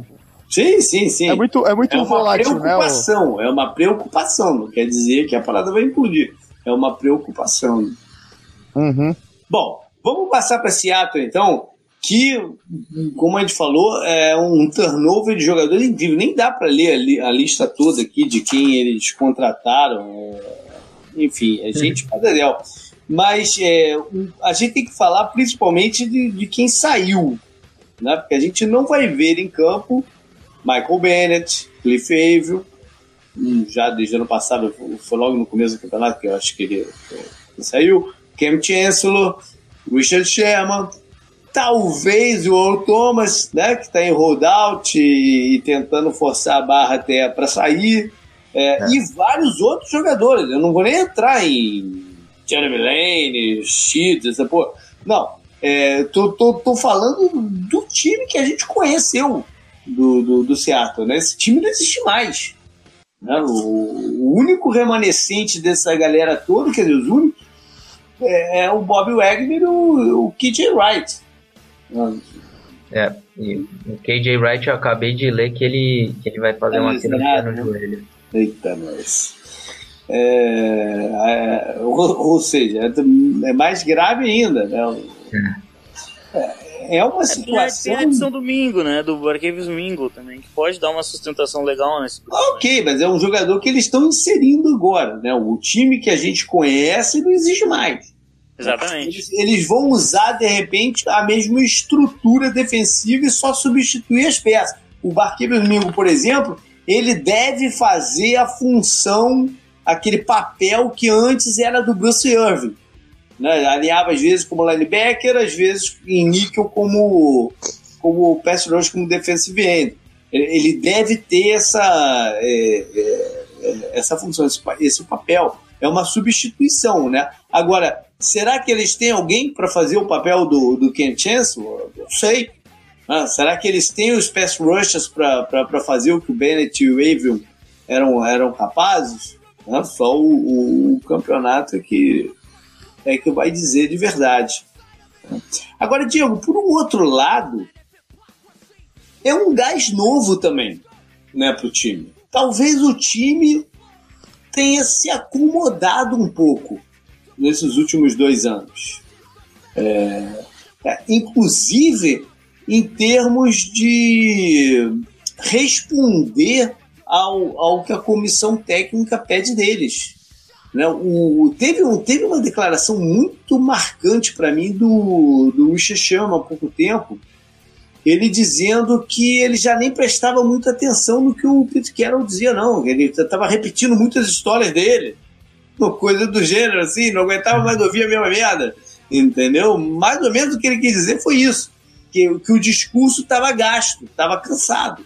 Speaker 1: Sim, sim, sim.
Speaker 2: É muito, é muito é volátil,
Speaker 1: né? Uma preocupação, é uma preocupação. Não quer dizer que a parada vai implodir. É uma preocupação.
Speaker 2: Uhum.
Speaker 1: Bom, vamos passar para Seattle então que, como a gente falou, é um turnover de jogadores incrível. Nem dá para ler a, a, lista toda aqui de quem eles contrataram. É, enfim, é gente padrão. Mas é, a gente tem que falar principalmente de, de quem saiu. Né? Porque a gente não vai ver em campo Michael Bennett, Cliff hum, já desde ano passado, foi logo no começo do campeonato que eu acho que ele, ele saiu, Cam Chancellor, Richard Sherman, Talvez o Earl Thomas, né, que está em holdout e, e, tentando forçar a barra até para sair. É, é. E vários outros jogadores. Eu não vou nem entrar em Jeremy Lane, Sheets, essa porra. Não. É, tô, tô, tô falando do time que a gente conheceu do, do, do Seattle. Né? Esse time não existe mais. Né? O, o único remanescente dessa galera toda, quer dizer, os únicos, é, é o Bob Wagner e o, o KJ Wright.
Speaker 3: É, e o KJ Wright eu acabei de ler que ele, que ele vai fazer é uma cirurgia no joelho.
Speaker 1: Eita, nós. É, é, ou, ou, seja, é, é mais grave ainda, né? É, é uma situação.
Speaker 4: É, tem a edição domingo, né? Do Arquivos Domingo também, que pode dar uma sustentação legal nesse.
Speaker 1: Ok, mas é um jogador que eles estão inserindo agora, né? O time que a gente conhece não existe mais.
Speaker 4: Exatamente.
Speaker 1: Eles, eles, vão usar, de repente, a mesma estrutura defensiva e só substituir as peças. O Barqueiro Domingo, por exemplo, ele deve fazer a função, aquele papel que antes era do Bruce Irving. Né? Alinhava às vezes como linebacker, às vezes em níquel como, como pass rush, como defensive end. Ele deve ter essa, é, é, é essa função, esse, esse papel. É uma substituição, né? Agora, será que eles têm alguém para fazer o papel do, do Ken Chancellor? Não sei. Ah, será que eles têm os pass rushers para fazer o que o Bennett e o Avon eram, eram capazes? Ah, só o, o, o, campeonato é que, é que vai dizer de verdade. Agora, Diego, por um outro lado, é um gás novo também né, para o time. Talvez o time tenha se acomodado um pouco nesses últimos dois anos. É, é, inclusive em termos de responder ao, ao que a comissão técnica pede deles. Né? O, teve, teve uma declaração muito marcante para mim do, do Sherman há pouco tempo, ele dizendo que ele já nem prestava muita atenção no que o Pete Carroll dizia, não. Ele estava repetindo muitas histórias dele coisa do gênero, assim, não aguentava mais ouvir a mesma merda, entendeu? Mais ou menos o que ele quis dizer foi isso, que, que o discurso estava gasto, estava cansado,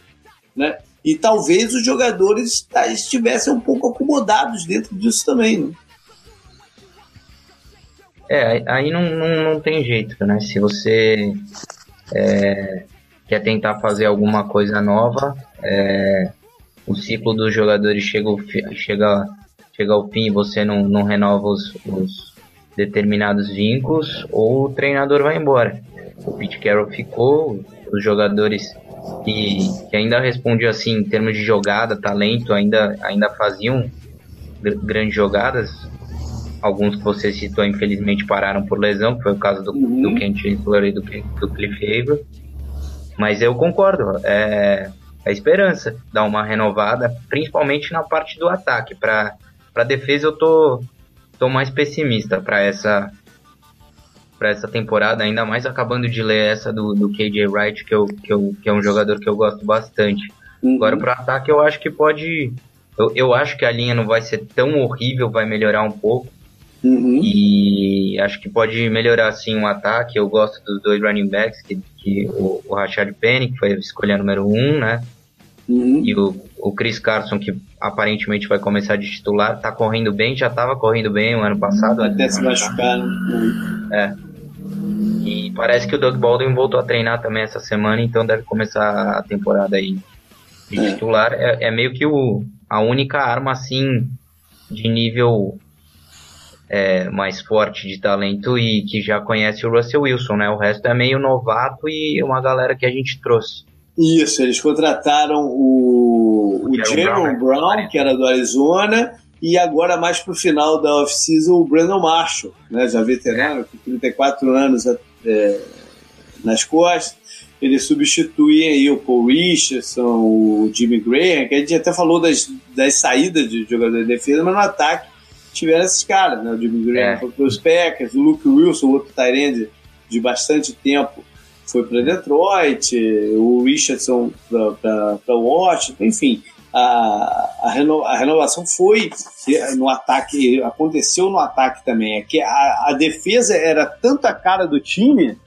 Speaker 1: né? E talvez os jogadores estivessem um pouco acomodados dentro disso também, né?
Speaker 3: É, aí não, não, não tem jeito, né? Se você é, quer tentar fazer alguma coisa nova, é, o ciclo dos jogadores chega, chega chega ao fim e você não, não renova os, os determinados vínculos, ou o treinador vai embora. O Pete Carroll ficou, os jogadores que, que ainda respondiam assim em termos de jogada, talento, ainda, ainda faziam grandes jogadas. Alguns que você citou, infelizmente, pararam por lesão, que foi o caso do, uhum. do Kent Chancellor e do, do Cliff Haver. Mas eu concordo, é, é esperança dar uma renovada, principalmente na parte do ataque. Para a defesa, eu tô, tô mais pessimista para essa para essa temporada, ainda mais acabando de ler essa do, do KJ Wright, que, eu, que, eu, que é um jogador que eu gosto bastante. Uhum. Agora, para ataque, eu acho que pode. Eu, eu acho que a linha não vai ser tão horrível, vai melhorar um pouco. Uhum. E acho que pode melhorar sim o ataque. Eu gosto dos dois running backs, que, que o, o Rashad Penny, que foi escolha número um, né? Uhum. E o, o Chris Carson, que aparentemente vai começar de titular, tá correndo bem, já tava correndo bem o ano passado.
Speaker 1: Até se machucar, né?
Speaker 3: É. E parece que o Doug Baldwin voltou a treinar também essa semana, então deve começar a temporada aí de é. titular. É, é, meio que o, a única arma, assim, de nível é, mais forte de talento e que já conhece o Russell Wilson, né? O resto é meio novato e uma galera que a gente trouxe.
Speaker 1: Isso, eles contrataram o, o Brown, Brown, que era do Arizona, e agora mais para o final da off-season o Brandon Marshall, né, já veterano, com 34 anos é, nas costas. Ele substitui aí o Paul Richardson, o Jimmy Graham, que a gente até falou das, das saídas de jogador de defesa, mas no ataque tiveram esses caras, né? O Jimmy Graham é. foi para os Packers, o Luke Wilson, outro Tyrande de bastante tempo, foi para Detroit, o Richardson para Washington, enfim. A, a, reno, a, renovação foi no ataque, aconteceu no ataque também. É que a, a defesa era tanta cara do time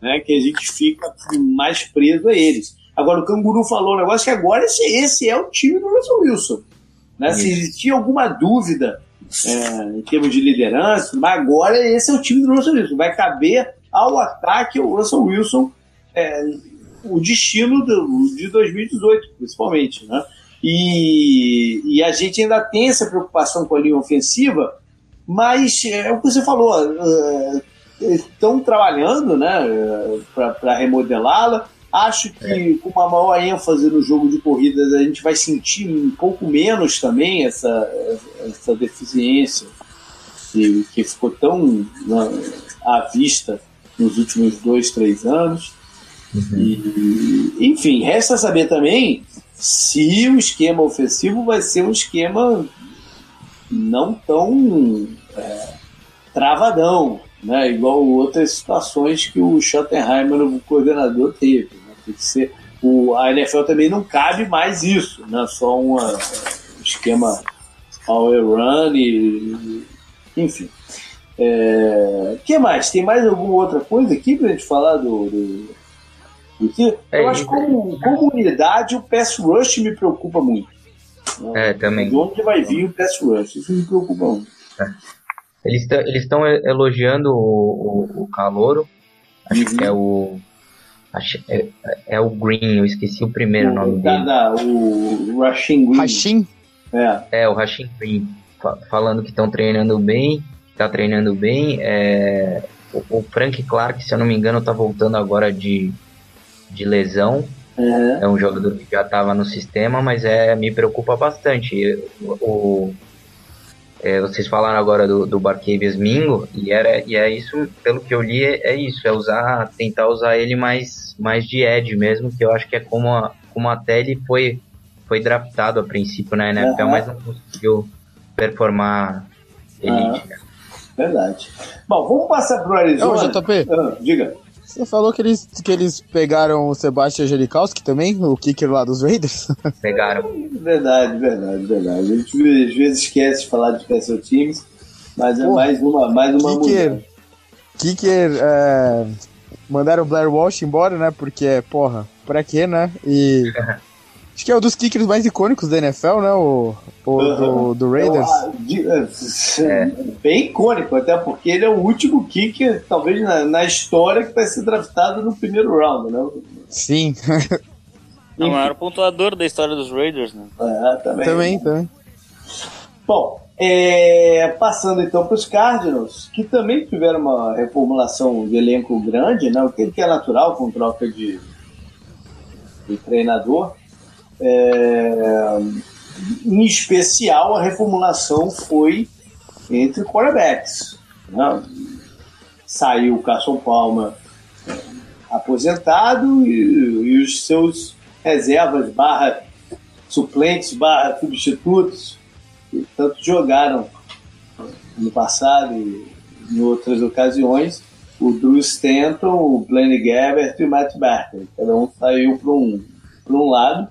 Speaker 1: né, que a gente fica mais preso a eles. Agora, o Canguru falou um negócio que agora esse, esse é o time do Russell Wilson. Né? Se existia alguma dúvida é, em termos de liderança, mas agora esse é o time do Russell Wilson. Vai caber ao ataque o Russell Wilson é, o destino do, de 2018, principalmente. Né? E, e, a gente ainda tem essa preocupação com a linha ofensiva, mas é o que você falou, uh, estão trabalhando né, para remodelá-la. Acho que é. com uma maior ênfase no jogo de corridas a gente vai sentir um pouco menos também essa, essa deficiência que, que ficou tão né, à vista nos últimos dois, três anos. Uhum. E, enfim, resta saber também se o esquema ofensivo vai ser um esquema não tão é, travadão, né? igual outras situações que o Schottenheimer, o coordenador, teve. Né? Tem que ser, o, a NFL também não cabe mais isso, né? só uma, um esquema power run e, enfim. É, que mais? Tem mais alguma outra coisa aqui pra gente falar do, do, do é, Eu acho que como, como unidade o pass rush me preocupa muito.
Speaker 3: Né? É, também.
Speaker 1: De onde vai vir o pass rush? Isso me preocupa muito. É.
Speaker 3: Eles estão elogiando o, o, o Calouro. Acho uhum. que é o. Acho, é, é, o Green, eu esqueci o primeiro o, nome
Speaker 1: da, dele. Da, o Rashin Green.
Speaker 2: Rashin?
Speaker 3: É. é, o Rashin Green. Falando que estão treinando bem, está treinando bem. É, o, o, Frank Clark, se eu não me engano, está voltando agora de, de lesão. Uhum. É um jogador que já estava no sistema, mas é, me preocupa bastante. O, é, vocês falaram agora do, do Mingo, e, era, e é isso, pelo que eu li, é, é, isso, é usar, tentar usar ele mais, mais de edge mesmo, que eu acho que é como, a, como até ele foi, foi draftado a princípio na NFL, uhum. mas não conseguiu performar elite. Uhum.
Speaker 1: Verdade. Bom, vamos passar pro Arizona.
Speaker 2: Ô, JP.
Speaker 1: Ah, diga.
Speaker 2: Você falou que eles, que eles pegaram o Sebastian Jelikowski também, o kicker lá dos Raiders?
Speaker 3: Pegaram.
Speaker 1: Verdade, verdade, verdade. A gente às vezes esquece de falar de special teams, mas é mais uma, mais uma
Speaker 2: kicker, mudança. Kicker, é, mandaram o Blair Walsh embora, né? Porque, porra, pra quê, né? E Acho que é um dos kickers mais icônicos da NFL, né? O, o do, do, Raiders.
Speaker 1: É, é, bem icônico, até porque ele é o último kicker, talvez na, na história, que vai ser draftado no primeiro round, né?
Speaker 2: Sim.
Speaker 4: É o maior pontuador da história dos Raiders, né?
Speaker 1: É, também.
Speaker 2: Também, também.
Speaker 1: Bom, é, passando então para os Cardinals, que também tiveram uma reformulação de elenco grande, né? O que é natural com troca de do treinador. É, em especial, a reformulação foi entre quarterbacks. Né? Saiu o Carson Palma aposentado e, e os seus reservas barra suplentes barra substitutos que tanto jogaram no passado e em outras ocasiões o Drew Stanton, o Blaine Gabbert e o Matt Barker. Cada um saiu para um, um lado.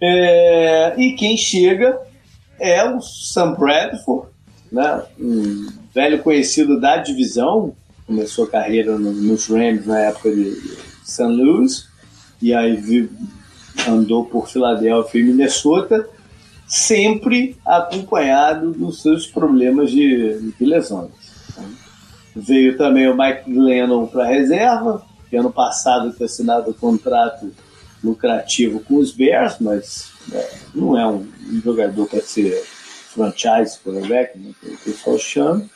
Speaker 1: É, e quem chega é o Sam Bradford, né? um velho conhecido da divisão, começou a carreira no, nos Rams na época de St. Louis, e aí andou por Filadélfia e Minnesota, sempre acompanhado dos seus problemas de, de lesões. Veio também o Mike Glennon para reserva, que ano passado tinha assinado um contrato lucrativo com os Bears, mas é, não é um, um jogador para ser franchise quarterback, né, que o pessoal chama.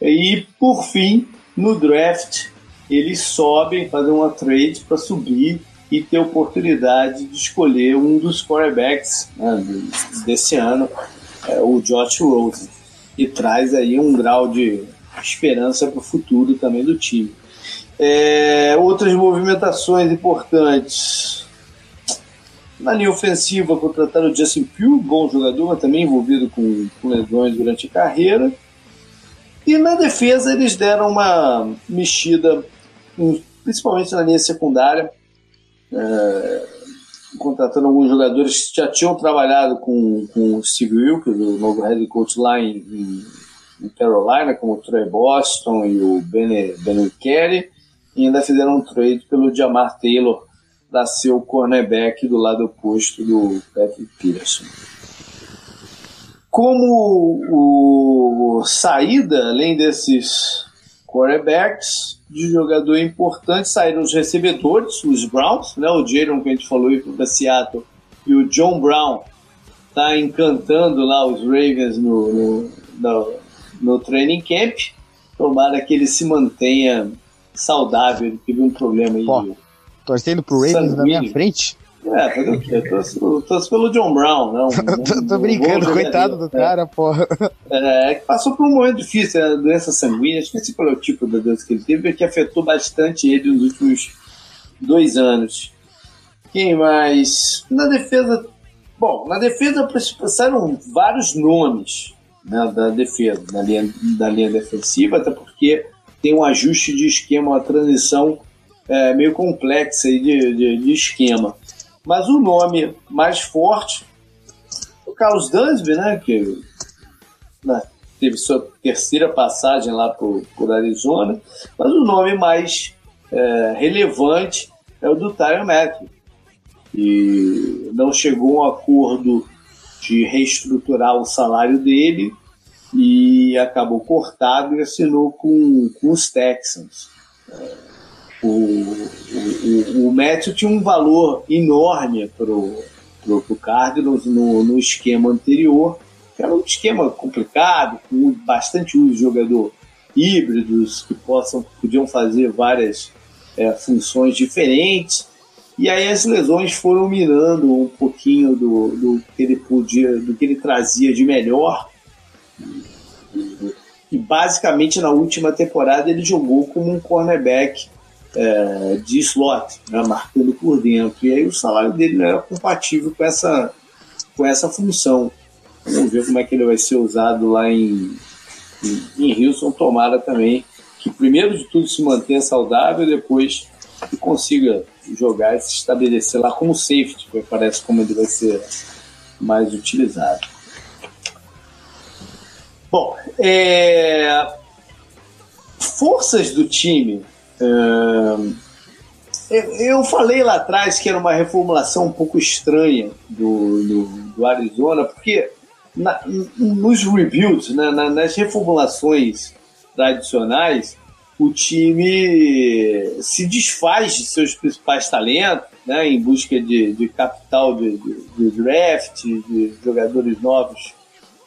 Speaker 1: E, por fim, no draft, eles sobem, fazem uma trade para subir e ter oportunidade de escolher um dos quarterbacks né, desse ano, é, o Josh Rosen, e traz aí um grau de esperança para o futuro também do time. É, outras movimentações importantes. Na linha ofensiva, contrataram o Justin Pugh, bom jogador, mas também envolvido com, com lesões durante a carreira. E na defesa eles deram uma mexida, principalmente na linha secundária, é, contratando alguns jogadores que já tinham trabalhado com, com o Steve Wilkes, o novo head coach lá em, em, Carolina, como o Trey Boston e o Ben, ben Kelly, e ainda fizeram um trade pelo Jamar Taylor ser o cornerback do lado oposto do Patrick Peterson. Como o, saída, além desses quarterbacks, de jogador importante, saíram os recebedores, os Browns, né? o Jaron que a gente falou para Seattle, e o John Brown tá encantando lá os Ravens no, no, no, no training camp. Tomara que ele se mantenha saudável, ele teve um problema aí. Pô,
Speaker 2: torcendo pro Ravens na minha frente?
Speaker 1: É, fazer o quê? Eu torço, torço pelo John Brown, não.
Speaker 2: tô, tô brincando, coitado do é. cara, porra.
Speaker 1: É, que passou por um momento difícil, a doença sanguínea, esqueci qual é o tipo da doença que ele teve, que afetou bastante ele nos últimos dois anos. Quem mais? Na defesa. Bom, na defesa passaram vários nomes né, da defesa, da linha, da linha defensiva, até porque tem um ajuste de esquema, uma transição é, meio complexa de, de, de esquema. Mas o nome mais forte, o Carlos Dansby, né, que né, teve sua terceira passagem lá por, por Arizona, mas o nome mais é, relevante é o do Tyron Matthew. E não chegou a um acordo de reestruturar o salário dele e acabou cortado e assinou com, com os Texans. É, o, o, o Matthew tinha um valor enorme para o Cardinals no, no esquema anterior, que era um esquema complicado, com bastante uso de jogador híbridos que possam, podiam fazer várias é, funções diferentes. E aí as lesões foram minando um pouquinho do, do que ele podia, do que ele trazia de melhor. E basicamente na última temporada ele jogou como um cornerback é, de slot, né, marcando por dentro. E aí o salário dele não era compatível com essa, com essa função. Vamos ver como é que ele vai ser usado lá em, em, em Houston. Tomara também que, primeiro de tudo, se mantenha saudável depois que consiga jogar e se estabelecer lá como safety, que parece como ele vai ser mais utilizado. Bom, é... forças do time eu falei lá atrás que era uma reformulação um pouco estranha do, do, do Arizona, porque na, nos rebuilds, né, nas reformulações tradicionais, o time se desfaz de seus principais talentos, né, em busca de, de capital de, de, de draft, de jogadores novos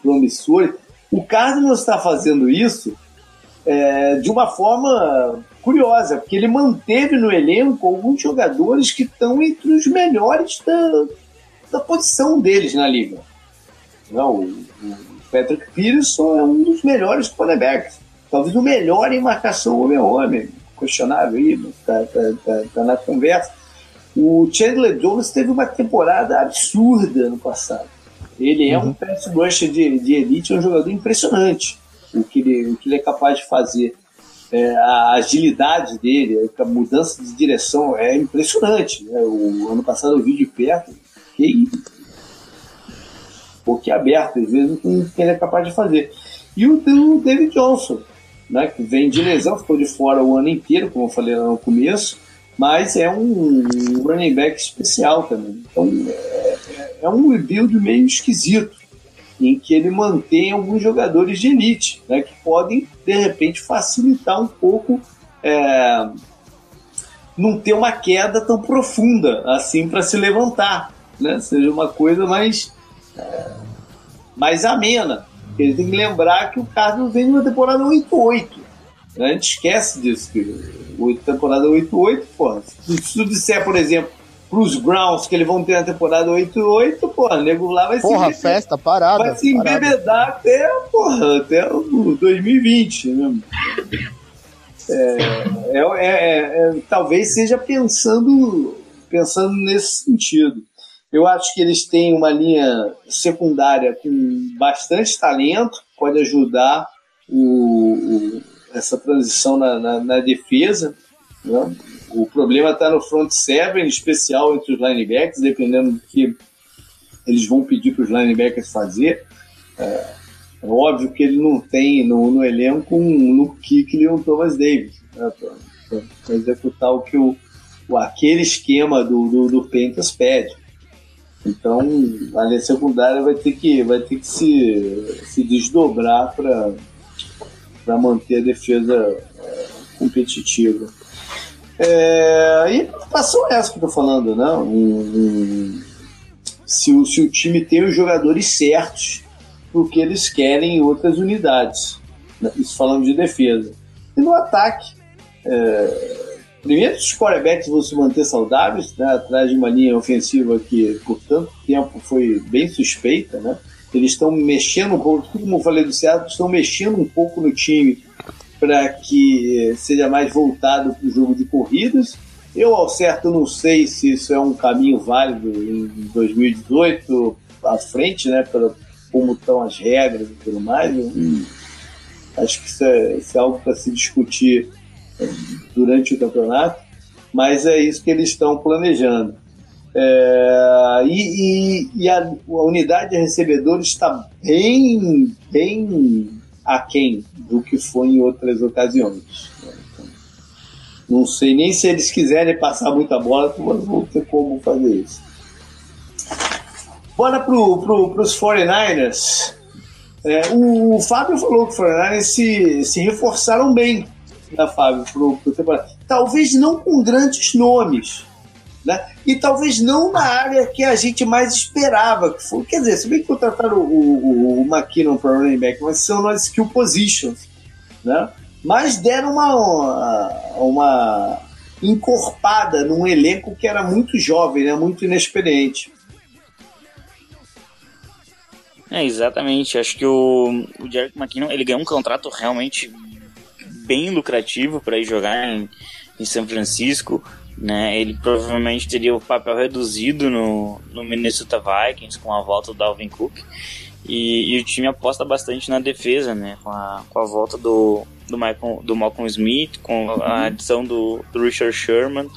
Speaker 1: promissores. O Cardinals está fazendo isso é, de uma forma curiosa, porque ele manteve no elenco alguns jogadores que estão entre os melhores da, da posição deles na liga. Não, o, Patrick Peterson é um dos melhores cornerbacks, talvez o melhor em marcação homem-homem, questionável aí, tá, tá, tá, tá na conversa. O Chandler Jones teve uma temporada absurda no passado. Ele é uhum. um pass rusher de, de elite, é um jogador impressionante o que ele, o que ele é capaz de fazer. É, a agilidade dele, a mudança de direção é impressionante. Né? O ano passado eu vi de perto, fiquei aberto às vezes, o que ele é capaz de fazer. E o, o David Johnson, né, que vem de lesão, ficou de fora o ano inteiro, como eu falei lá no começo, mas é um running back especial também. Então é, é um rebuild meio esquisito, em que ele mantém alguns jogadores de elite, né, que podem, de repente, facilitar um pouco é, não ter uma queda tão profunda assim para se levantar, né? seja uma coisa mais, é, mais amena. Ele tem que lembrar que o Carlos vem de uma temporada 8-8. Né? A gente esquece disso, que temporada 8-8, pô. Se tu disser, por exemplo, pros Browns que eles vão ter na temporada 8-8, porra, o nego lá vai
Speaker 2: porra, se. Porra, festa, parada.
Speaker 1: Vai se embebedar até, porra, até o 2020, né? É, é, é, é, talvez seja pensando, pensando nesse sentido. Eu acho que eles têm uma linha secundária com bastante talento, pode ajudar o, o essa transição na, na, na defesa. Né? O problema está no front seven, especial entre os linebackers, dependendo do que eles vão pedir para os linebackers fazer. É, é, óbvio que ele não tem no, no elenco um Luke Kuechly e um Thomas Davis né, para executar o que o, o, aquele esquema do, do, do Panthers pede. Então a linha secundária vai ter que, vai ter que se, se desdobrar para manter a defesa é, competitiva. É, e passou essa que eu tô falando, né? Um, um, se, o, se o time tem os jogadores certos porque eles querem outras unidades. Né? Isso falando de defesa. E no ataque, é, primeiro os quarterbacks vão se manter saudáveis, né? atrás de uma linha ofensiva que por tanto tempo foi bem suspeita, né? Eles estão mexendo um pouco, como eu falei do Ceará, estão mexendo um pouco no time para que seja mais voltado para o jogo de corridas. Eu, ao certo, não sei se isso é um caminho válido em 2018 à frente, né, pela, como estão as regras e tudo mais. Hum, acho que isso é, isso é algo para se discutir durante o campeonato, mas é isso que eles estão planejando. É, e, e, e a, a, unidade de recebedores está bem, bem aquém do que foi em outras ocasiões. Não sei nem se eles quiserem passar muita bola, mas vão ter como fazer isso. Bora pro, pro, pros 49ers. É, o, o, Fábio falou que os 49ers se, se reforçaram bem, né, Fábio, pro, pro temporada. Talvez não com grandes nomes, né? E talvez não na área que a gente mais esperava. Que foi, quer dizer, se bem que contrataram o, o, o McKinnon para running back, mas são nas skill positions. Né? Mas deram uma, uma encorpada num elenco que era muito jovem, né? muito inexperiente.
Speaker 4: É, exatamente. Acho que o, o Jerick McKinnon ele ganhou um contrato realmente bem lucrativo para ir jogar em, em São Francisco. Né, ele provavelmente teria o papel reduzido no, no Minnesota Vikings com a volta do Alvin Cook. E, e, o time aposta bastante na defesa, né? Com a, com a volta do, do, Michael, do Malcolm Smith, com a uhum. adição do, do Richard Sherman.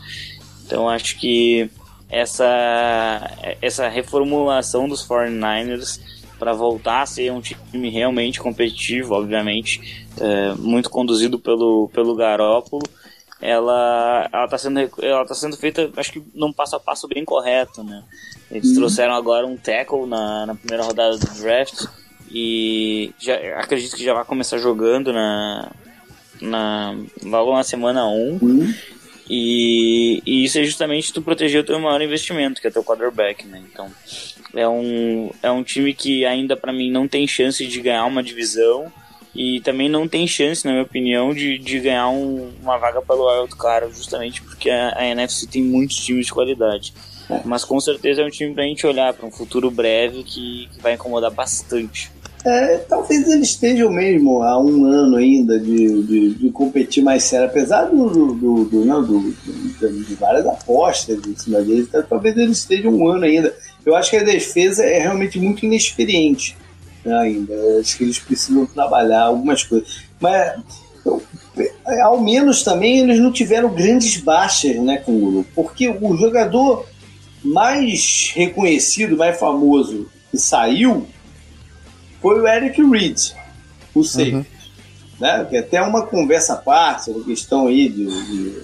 Speaker 4: Então acho que essa, essa reformulação dos 49ers para voltar a ser um time realmente competitivo, obviamente, é, muito conduzido pelo, pelo Garópolo, ela ela está sendo ela tá sendo feita acho que num passo a passo bem correto né eles uhum. trouxeram agora um tackle na, na primeira rodada do draft e já acredito que já vai começar jogando na na logo na semana 1 uhum. e, e isso é justamente tu proteger o teu maior investimento que é o teu quarterback né então é um é um time que ainda para mim não tem chance de ganhar uma divisão E também não tem chance, na minha opinião, de, de ganhar um, uma vaga pelo Wild Card, justamente porque a, a NFC tem muitos times de qualidade. É. Mas com certeza é um time pra gente olhar para um futuro breve que, que vai incomodar bastante.
Speaker 1: É, talvez eles estejam mesmo há um ano ainda de, de, de competir mais sério, apesar do, do, do, do, não, do, de várias apostas em cima deles, então, talvez eles estejam um ano ainda. Eu acho que a defesa é realmente muito inexperiente ainda. Acho que eles precisam trabalhar algumas coisas. Mas eu, ao menos também eles não tiveram grandes baixas né, com o grupo, porque o jogador mais reconhecido, mais famoso que saiu foi o Eric Reed, o safe. Uhum. Né? Que até uma conversa à parte, uma questão aí de, de,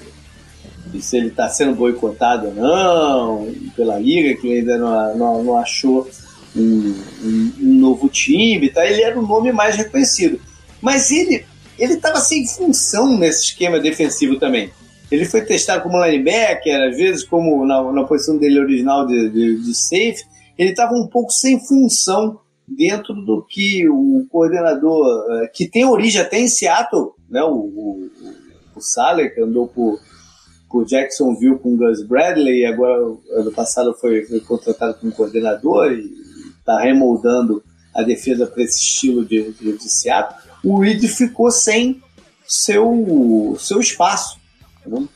Speaker 1: de se ele está sendo boicotado ou não, pela liga, que ainda não, não, não achou um, um, um, novo time, tá? ele era o nome mais reconhecido. Mas ele ele estava sem função nesse esquema defensivo também. Ele foi testado como linebacker, às vezes como na, na posição dele original de, de, de safe. Ele estava um pouco sem função dentro do que o coordenador, eh, que tem origem até em Seattle, né, o, o, o Saller, que andou por, por Jacksonville com Gus Bradley, e agora, ano passado, foi, foi contratado como coordenador e está remoldando a defesa para esse estilo de, de, de Seattle. O Reed ficou sem seu, seu espaço. Né?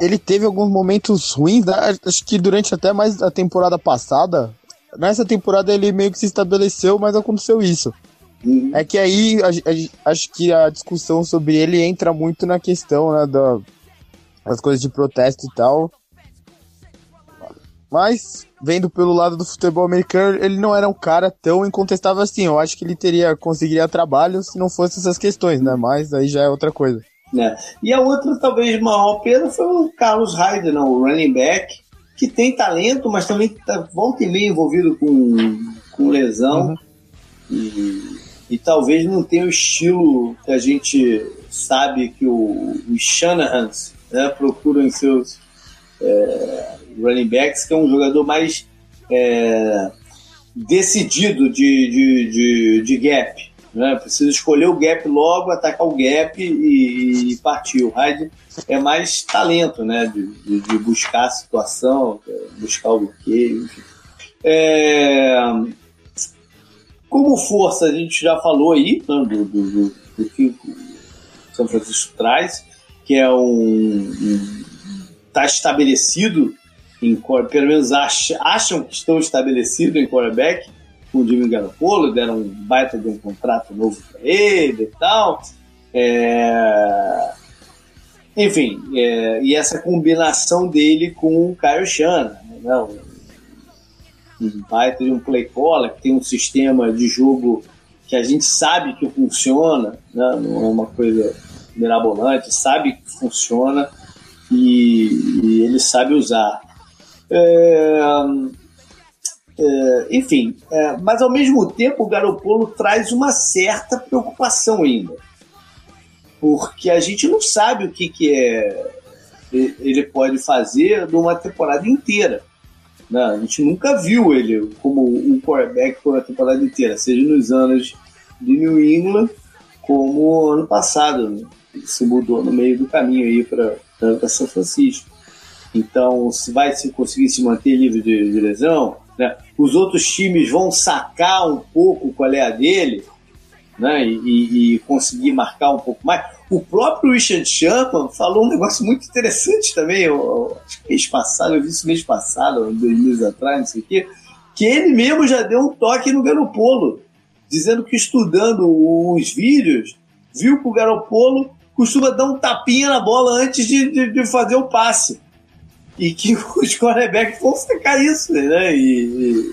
Speaker 2: Ele teve alguns momentos ruins, né? acho que durante até mais a temporada passada, nessa temporada ele meio que se estabeleceu, mas aconteceu isso. Uhum. É que aí a, a, acho que a discussão sobre ele entra muito na questão né, da, das coisas de protesto e tal. Mas, vendo pelo lado do futebol americano, ele não era um cara tão incontestável assim. Eu acho que ele teria conseguiria trabalho se não fosse essas questões, né? Mas aí já é outra coisa.
Speaker 1: É. E a outra, talvez, maior perda foi o Carlos Hyde, não, o running back, que tem talento, mas também tá, volta e meia envolvido com, com lesão. Uhum. E, e, talvez não tenha o estilo que a gente sabe que o, os Shanahans né, procuram em seus é, running backs, que é um jogador mais é, decidido de, de, de, de gap. Né? Precisa escolher o gap logo, atacar o gap e, e partir. O Hyde é mais talento, né? De, de, buscar a situação, buscar o que, enfim. É... Como força, a gente já falou aí né? do, do, do, do que o São Francisco traz, que é um. está estabelecido em pelo menos acham que estão estabelecidos em quarterback com o Jimmy Garoppolo, deram um baita de um contrato novo para ele e tal. É... Enfim, é... e essa combinação dele com o Shanahan, né? um baita de um play caller que tem um sistema de jogo que a gente sabe que funciona, né? não é uma coisa mirabolante, sabe que funciona e, e ele sabe usar. É, é, enfim, é, mas ao mesmo tempo o Garopolo traz uma certa preocupação ainda. Porque a gente não sabe o que, que é ele pode fazer numa temporada inteira. Né? A gente nunca viu ele como um quarterback por uma temporada inteira, seja nos anos de New England, como ano passado. Né? Ele se mudou no meio do caminho aí para São Francisco. Então, se vai se conseguir se manter livre de, de lesão, né? os outros times vão sacar um pouco qual é a dele né? e, e conseguir marcar um pouco mais. O próprio Richard Chapman falou um negócio muito interessante também, eu, acho que mês passado, eu vi isso mês passado, dois meses atrás, não sei o quê, que ele mesmo já deu um toque no Garopolo, dizendo que estudando os vídeos, viu que o Garopolo costuma dar um tapinha na bola antes de, de, de fazer o passe e que os quarterbacks vão secar isso, né? E,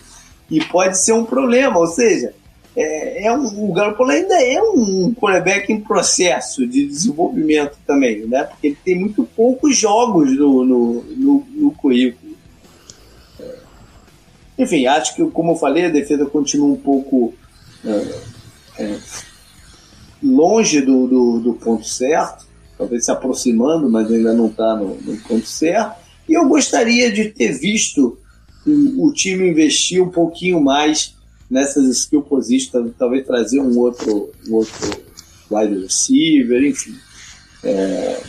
Speaker 1: e, e, pode ser um problema, ou seja, é, é um, o Garoppolo ainda é um quarterback em processo de desenvolvimento também, né? Porque ele tem muito poucos jogos no, no, no, no currículo. É. Enfim, acho que, como eu falei, a defesa continua um pouco é, é, longe do, do, do, ponto certo, talvez se aproximando, mas ainda não está no, no ponto certo. E eu gostaria de ter visto o, o time investir um pouquinho mais nessas skill positions, talvez trazer um outro, um outro wide receiver, enfim. É,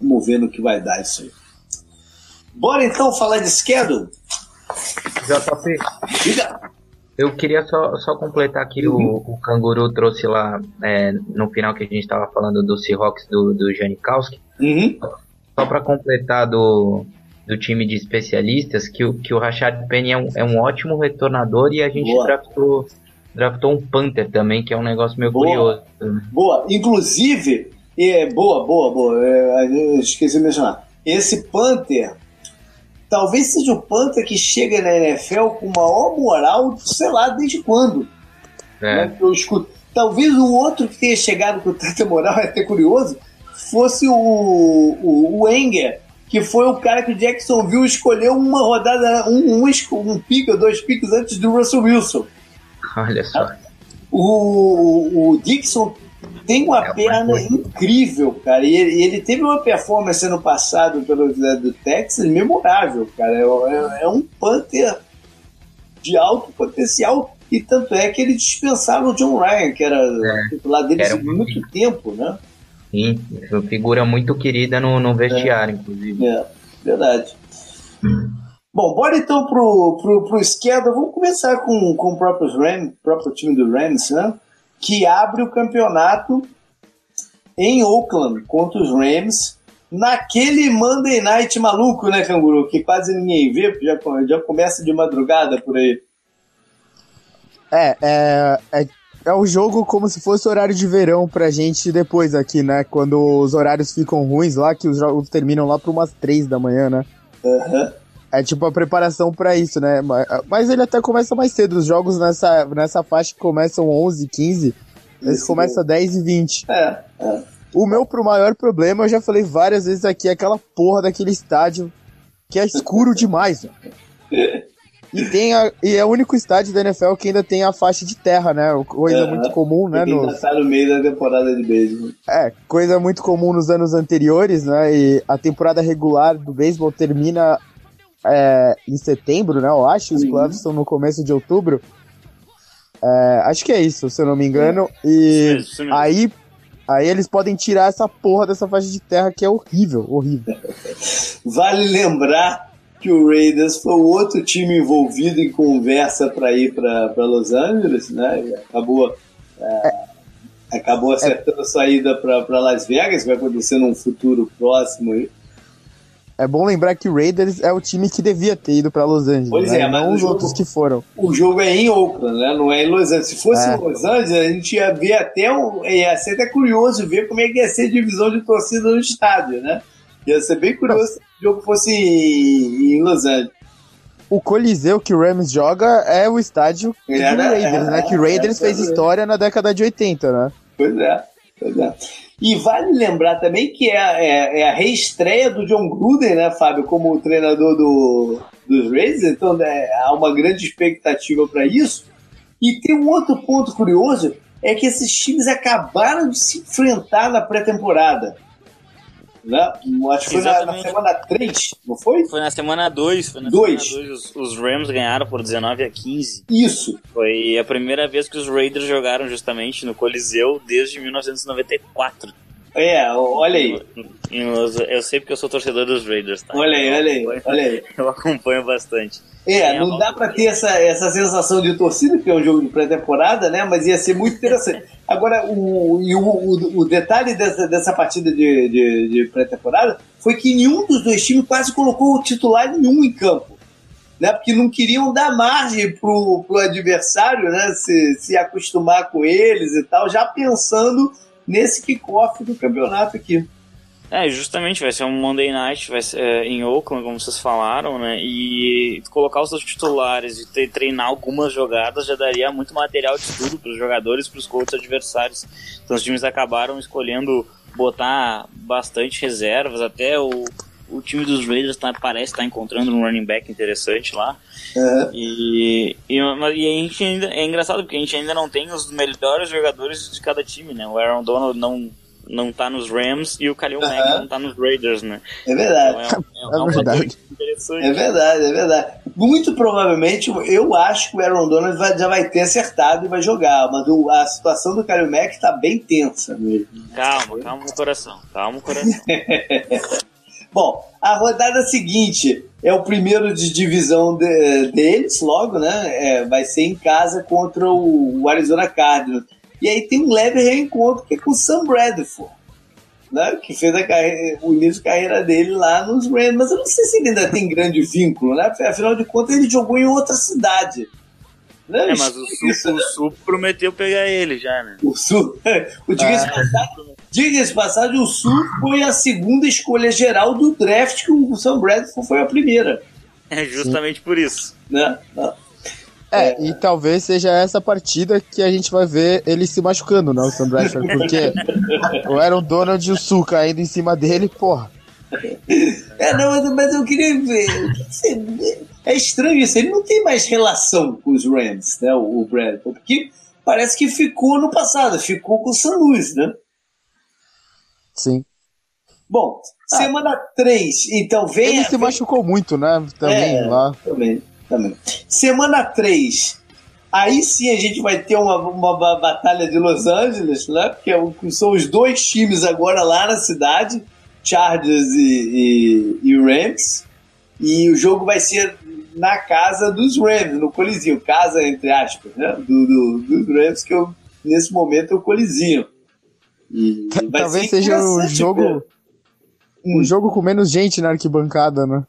Speaker 1: vamos ver no que vai dar isso aí. Bora então falar de schedule?
Speaker 3: JP. Diga. Eu queria só, só completar que uhum. o, o Canguru trouxe lá é, no final que a gente estava falando do Seahawks do, do Janikowski.
Speaker 1: Uhum.
Speaker 3: Só para completar do, do time de especialistas, que o, que o Rashad Penny é um, é um ótimo retornador e a gente draftou, draftou um Panther também, que é um negócio meio boa. curioso.
Speaker 1: Boa, inclusive, é, boa, boa, boa, é, esqueci de mencionar. Esse Panther talvez seja o Panther que chega na NFL com maior moral, sei lá, desde quando. É. Né? Eu escuto. Talvez o outro que tenha chegado com tanta moral, é até curioso, fosse o, o, o Enger, que foi o cara que o Jacksonville escolheu uma rodada, um, um, um pico, dois picos antes do Russell Wilson.
Speaker 3: Olha só.
Speaker 1: O, o Dixon tem uma é perna incrível, cara. E ele, ele, teve uma performance ano passado pelo do Texas memorável, cara. É, é, é, um Panther de alto potencial. E tanto é que ele dispensava o John Ryan, que era é, titular dele há muito tempo, né?
Speaker 3: Sim, figura muito querida no, no vestiário, é, inclusive.
Speaker 1: É, verdade. Bom, bora então pro, pro, pro esquerda. Vamos começar com, com o próprio, Ram, próprio time do Rams, né? que abre o campeonato em Oakland contra os Rams. Naquele Monday Night maluco, né, Canguru? Que quase ninguém vê, porque já, já começa de madrugada por aí.
Speaker 2: É, é, é, é o jogo como se fosse horário de verão pra gente depois aqui, né? Quando os horários ficam ruins lá, que os jogos terminam lá por umas três da manhã, né?
Speaker 1: Uhum.
Speaker 2: É tipo a preparação para isso, né? Mas ele até começa mais cedo. Os jogos nessa, nessa faixa que começam 11, 15, eles começam 10 e 20.
Speaker 1: É, é.
Speaker 2: O meu pro maior problema, eu já falei várias vezes aqui, é aquela porra daquele estádio que é escuro demais. E, tem a, e é o único estádio da NFL que ainda tem a faixa de terra, né? Coisa é, muito comum, né?
Speaker 1: No... tá no meio da temporada de beisebol.
Speaker 2: É, coisa muito comum nos anos anteriores, né? E a temporada regular do beisebol termina é, em setembro, né? Eu acho. Os playoffs estão no começo de outubro. É, acho que é isso, se eu não me engano. E aí, aí eles podem tirar essa porra dessa faixa de terra que é horrível, horrível.
Speaker 1: Vale lembrar que o Raiders foi o outro time envolvido em conversa para ir para Los Angeles, né? E acabou. É, é, acabou acertando a saída para Las Vegas, vai acontecer num futuro próximo aí.
Speaker 2: É bom lembrar que o Raiders é o time que devia ter ido para Los Angeles. Pois né? é, mas não os jogo, outros que foram.
Speaker 1: O jogo é em Oakland, né? Não é em Los Angeles. Se fosse é. em Los Angeles, a gente ia ver até um, ia ser até curioso ver como é que ia ser a divisão de torcida no estádio, né? Ia ser bem curioso se o jogo fosse em, Los Angeles.
Speaker 2: O Coliseu que o Rams joga é o estádio do Raiders, é, né? Que o Raiders é, fez história na década de 80, né?
Speaker 1: Pois é, pois é. E vale lembrar também que é, é, é, a reestreia do John Gruden, né, Fábio, como treinador do, dos Raiders, então né, há uma grande expectativa para isso. E tem um outro ponto curioso, é que esses times acabaram de se enfrentar na pré-temporada. Né? Acho que foi na, na, semana 3, não foi?
Speaker 4: Foi na semana 2. Foi na
Speaker 1: dois.
Speaker 4: semana 2. Os, os, Rams ganharam por 19 a 15.
Speaker 1: Isso.
Speaker 4: Foi a primeira vez que os Raiders jogaram justamente no Coliseu desde 1994.
Speaker 1: É, olha aí.
Speaker 4: Eu sei porque eu sou torcedor dos Raiders, tá?
Speaker 1: Olha aí, olha aí, olha aí.
Speaker 4: Eu acompanho bastante.
Speaker 1: É, não dá para ter essa, essa sensação de torcida, que é um jogo de pré-temporada, né? Mas ia ser muito interessante. Agora, o, o, o, o detalhe dessa, dessa partida de, de, de pré-temporada foi que nenhum dos dois times quase colocou o titular nenhum em campo. Né, porque não queriam dar margem pro, pro adversário né, se, se acostumar com eles e tal, já pensando nesse kickoff do campeonato aqui.
Speaker 4: É, justamente, vai ser um Monday Night, vai ser é, em Oakland, como vocês falaram, né? E colocar os seus titulares e treinar algumas jogadas já daria muito material de estudo para os jogadores, para os coaches adversários. Então os times acabaram escolhendo botar bastante reservas, até o, o time dos Raiders tá, parece estar tá encontrando um running back interessante lá.
Speaker 1: Uhum.
Speaker 4: E, e, e, a gente ainda, é engraçado porque a gente ainda não tem os melhores jogadores de cada time, né? O Aaron Donald não não tá nos Rams e o Khalil uhum. Mack não tá nos Raiders, né?
Speaker 1: É verdade.
Speaker 2: Então é, é, é, é verdade.
Speaker 1: interessante. É verdade, é verdade. muito provavelmente, eu acho que o Aaron Donald vai, já vai ter acertado e vai jogar, mas o, a situação do Kyle Mack tá bem tensa mesmo.
Speaker 4: Calma, calma o coração, calma o coração.
Speaker 1: Bom, a rodada seguinte é o primeiro de divisão de, deles, logo, né? É, vai ser em casa contra o, o Arizona Cardinals. E aí tem um leve reencontro que é com o Sam Bradford né, que fez carreira, o início de carreira dele lá nos Rams, mas eu não sei se ele ainda tem grande vínculo, né? Afinal de contas, ele jogou em outra cidade.
Speaker 4: Né? É, mas o Sul, Isso, o Sul prometeu pegar ele já, né?
Speaker 1: O Sul. o diga-se ah. passagem, diga passagem, o Sul foi a segunda escolha geral do draft que o Sam Bradford foi a primeira.
Speaker 4: É justamente Sim. por isso.
Speaker 1: Né? Não.
Speaker 2: É, é, e talvez seja essa partida que a gente vai ver ele se machucando, né, o Sam Bradford, porque o Aaron Donald e o Sul caindo em cima dele, porra.
Speaker 1: É, não, mas, mas eu queria ver. É estranho isso, ele não tem mais relação com os Rams, né, o, o Bradford, porque parece que ficou no passado, ficou com o San Luis, né?
Speaker 2: Sim.
Speaker 1: Bom, ah. semana 3, então vem.
Speaker 2: Ele se machucou muito, né? Também é, lá.
Speaker 1: Também também. Semana 3. Aí sim a gente vai ter uma, uma, batalha de Los Angeles, né? Porque é são os dois times agora lá na cidade, Chargers e, e, e Rams. E o jogo vai ser na casa dos Rams, no Colisinho. Casa, entre aspas, né? Do, do, dos Rams, que eu, nesse momento é o Colisinho.
Speaker 2: E Talvez seja o jogo. Um jogo com menos gente na arquibancada, né?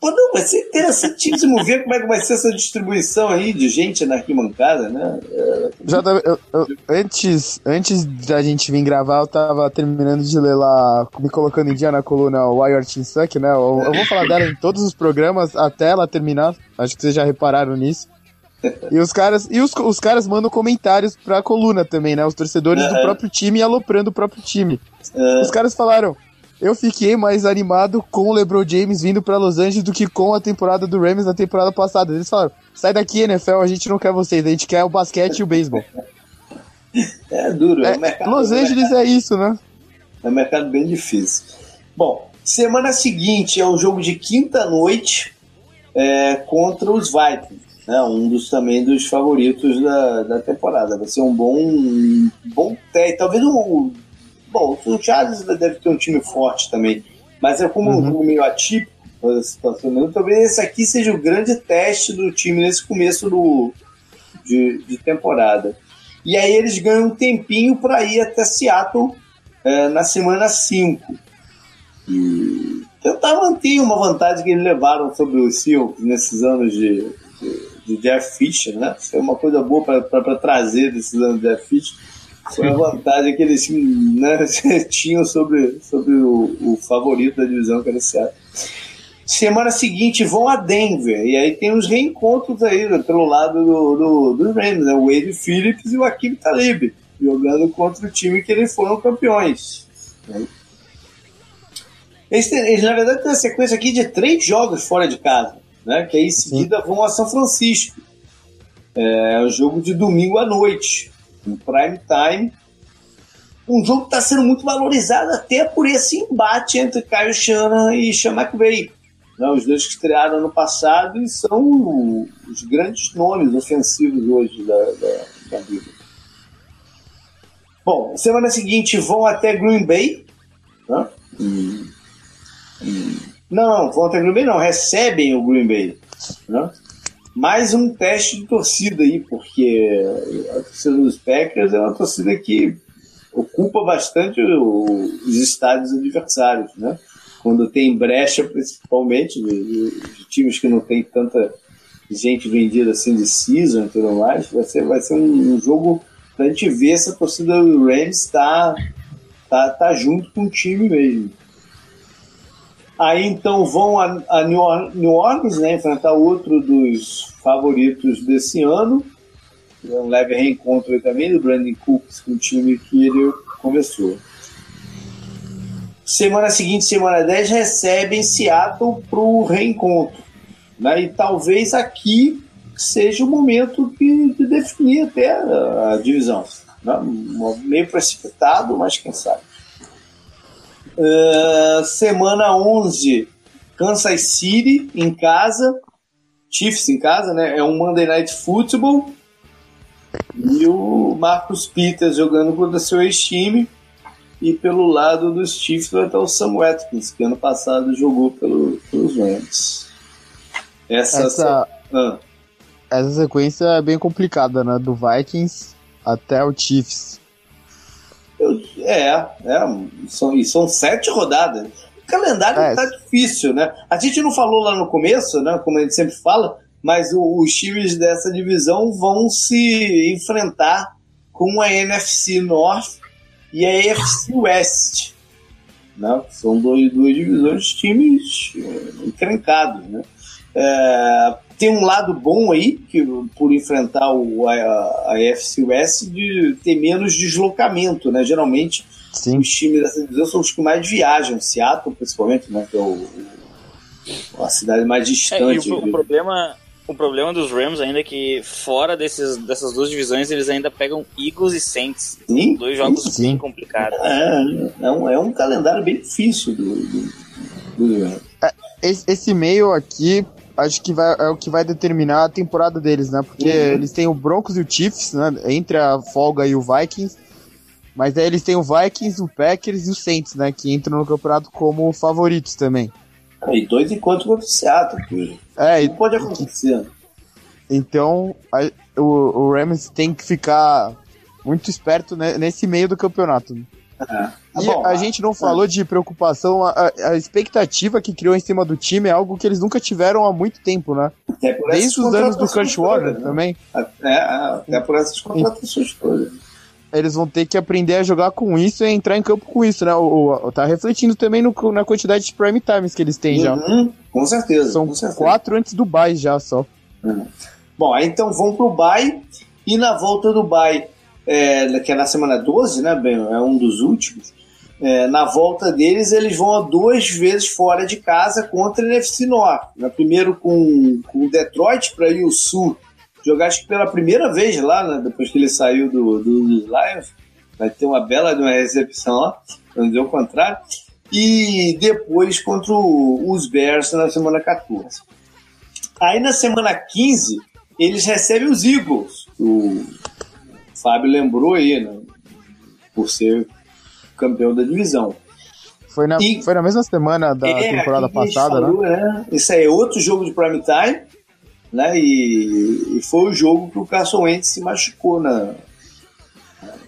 Speaker 1: Pô, não, vai ser interessantíssimo ver como é que vai ser essa distribuição aí de gente na arquibancada, né? É...
Speaker 2: Já eu, eu, antes, antes da gente vir gravar, eu tava terminando de ler lá, me colocando em dia na coluna Wire Team Suck, né? Eu, eu, vou falar dela em todos os programas até ela terminar. Acho que vocês já repararam nisso. E os caras, e os, os caras mandam comentários pra coluna também, né? Os torcedores do próprio time aloprando o próprio time. Os caras falaram: eu fiquei mais animado com o LeBron James vindo para Los Angeles do que com a temporada do Rams na temporada passada. Eles falaram: sai daqui, NFL, a gente não quer vocês, a gente quer o basquete e o beisebol.
Speaker 1: É duro, é,
Speaker 2: é Los Angeles é isso, né?
Speaker 1: É um mercado bem difícil. Bom, semana seguinte é um jogo de quinta-noite é, contra os Vikings. Né, um dos também dos favoritos da, da temporada. Vai ser um bom, um bom teste. Talvez um Bom, o Charles deve ter um time forte também, mas é como uhum. um meio atípico a situação. Talvez esse aqui seja o grande teste do time nesse começo do, de, de temporada. E aí eles ganham um tempinho para ir até Seattle é, na semana 5. E tentar manter uma vantagem que eles levaram sobre o Seahawks nesses anos de, de, de Jeff Fisher, né? Isso é uma coisa boa para trazer desses anos de Jeff Fisher foi a vantagem que eles né, tinham sobre, sobre o, o, favorito da divisão, que era o Seattle. Semana seguinte vão a Denver, e aí tem os reencontros aí né, pelo lado do, do, do Rams, né? o Wade Phillips e o Akim Talib, jogando contra o time que eles foram campeões. Eles, eles, na verdade, têm uma sequência aqui de três jogos fora de casa, né? que aí em seguida vão a São Francisco. É o jogo de domingo à noite em prime time. Um jogo que está sendo muito valorizado até por esse embate entre Kyle Shanahan e Sean McVay. Né, os dois que estrearam ano passado e são os grandes nomes ofensivos hoje da, da, da liga. Bom, semana seguinte vão até Green Bay. Né? E, e, não, vão até Green Bay não, recebem o Green Bay. Né? Mais um teste de torcida aí, porque a torcida dos Packers é uma torcida que ocupa bastante os estádios adversários, né? Quando tem brecha, principalmente, de, de, times que não tem tanta gente vendida assim de season e tudo mais, vai ser, vai ser um, um jogo pra gente ver se a torcida do Rams tá, tá, tá junto com o time mesmo. Aí então vão a, a New Orleans né, enfrentar outro dos favoritos desse ano. É um leve reencontro também do Brandon Cooks com o time que ele começou. Semana seguinte, semana 10, recebem Seattle para o reencontro. Né? E talvez aqui seja o momento de, de definir até a, a divisão. Né? Meio precipitado, mas quem sabe. Uh, semana 11, Kansas City em casa Chiefs em casa, né? É um Monday Night Football. E o Marcus Peters jogando contra seu ex-time. E pelo lado dos Chiefs vai estar o Sam Watkins, que ano passado jogou pelo, pelos Rams.
Speaker 2: Essa, essa, ah. essa sequência é bem complicada, né? Do Vikings até o Chiefs.
Speaker 1: Eu, é, é são, e são sete rodadas. O calendário é. tá difícil, né? A gente não falou lá no começo, né? Como a gente sempre fala, mas o, os times dessa divisão vão se enfrentar com a NFC North e a AFC West. Né? São dois, duas divisões de times é, encrencados. Né? É, tem um lado bom aí, que por enfrentar o, a, a AFC West, de ter menos deslocamento, né? Geralmente Sim. os times dessa divisão são os que mais viajam, Seattle principalmente, né? Que é o, a cidade mais distante.
Speaker 4: É, o, o, problema, o problema dos Rams ainda é que fora desses, dessas duas divisões eles ainda pegam Eagles e Saints.
Speaker 1: Sim,
Speaker 4: dois jogos
Speaker 1: sim.
Speaker 4: bem complicados.
Speaker 1: É, é, um, é um calendário bem difícil do, do, do
Speaker 2: é, esse, esse meio aqui acho que vai, é o que vai determinar a temporada deles, né? Porque uhum. eles têm o Broncos e o Chiefs, né? Entre a folga e o Vikings. Mas aí eles têm o Vikings, o Packers e o Saints, né? Que entram no campeonato como favoritos também.
Speaker 1: E dois encontros contra o Seattle, é, não pode acontecer.
Speaker 2: Então, a, o, o Rams tem que ficar muito esperto né, nesse meio do campeonato. É. E Bom, a gente não falou de preocupação, a, a, expectativa que criou em cima do time é algo que eles nunca tiveram há muito tempo, né? Desde os anos do Kurt Warner né? também.
Speaker 1: É, até por essas contratações todas.
Speaker 2: Eles vão ter que aprender a jogar com isso e entrar em campo com isso, né? O, o tá refletindo também no, na quantidade de prime times que eles têm uhum,
Speaker 1: já. Com certeza.
Speaker 2: São
Speaker 1: com certeza.
Speaker 2: quatro antes do bye já só.
Speaker 1: Uhum. Bom, aí então vão pro bye e na volta do bye, é, que é na semana 12, né? É um dos últimos é, na volta deles, eles vão duas vezes fora de casa contra o NFC Norte. Né? Primeiro com, com o Detroit para ir o Sul jogar acho que pela primeira vez lá, né? depois que ele saiu do, do, dos Lions. Vai ter uma bela uma recepção lá, não dizer o contrário. E depois contra o, os Bears na semana 14. Aí na semana 15, eles recebem os Eagles. O Fábio lembrou aí, né? por ser campeão da divisão.
Speaker 2: Foi na, e, foi na mesma semana da é, temporada passada, falou, né?
Speaker 1: né? Isso aí é outro jogo de prime time, né? E, e foi o jogo que o Carson Wentz se machucou na,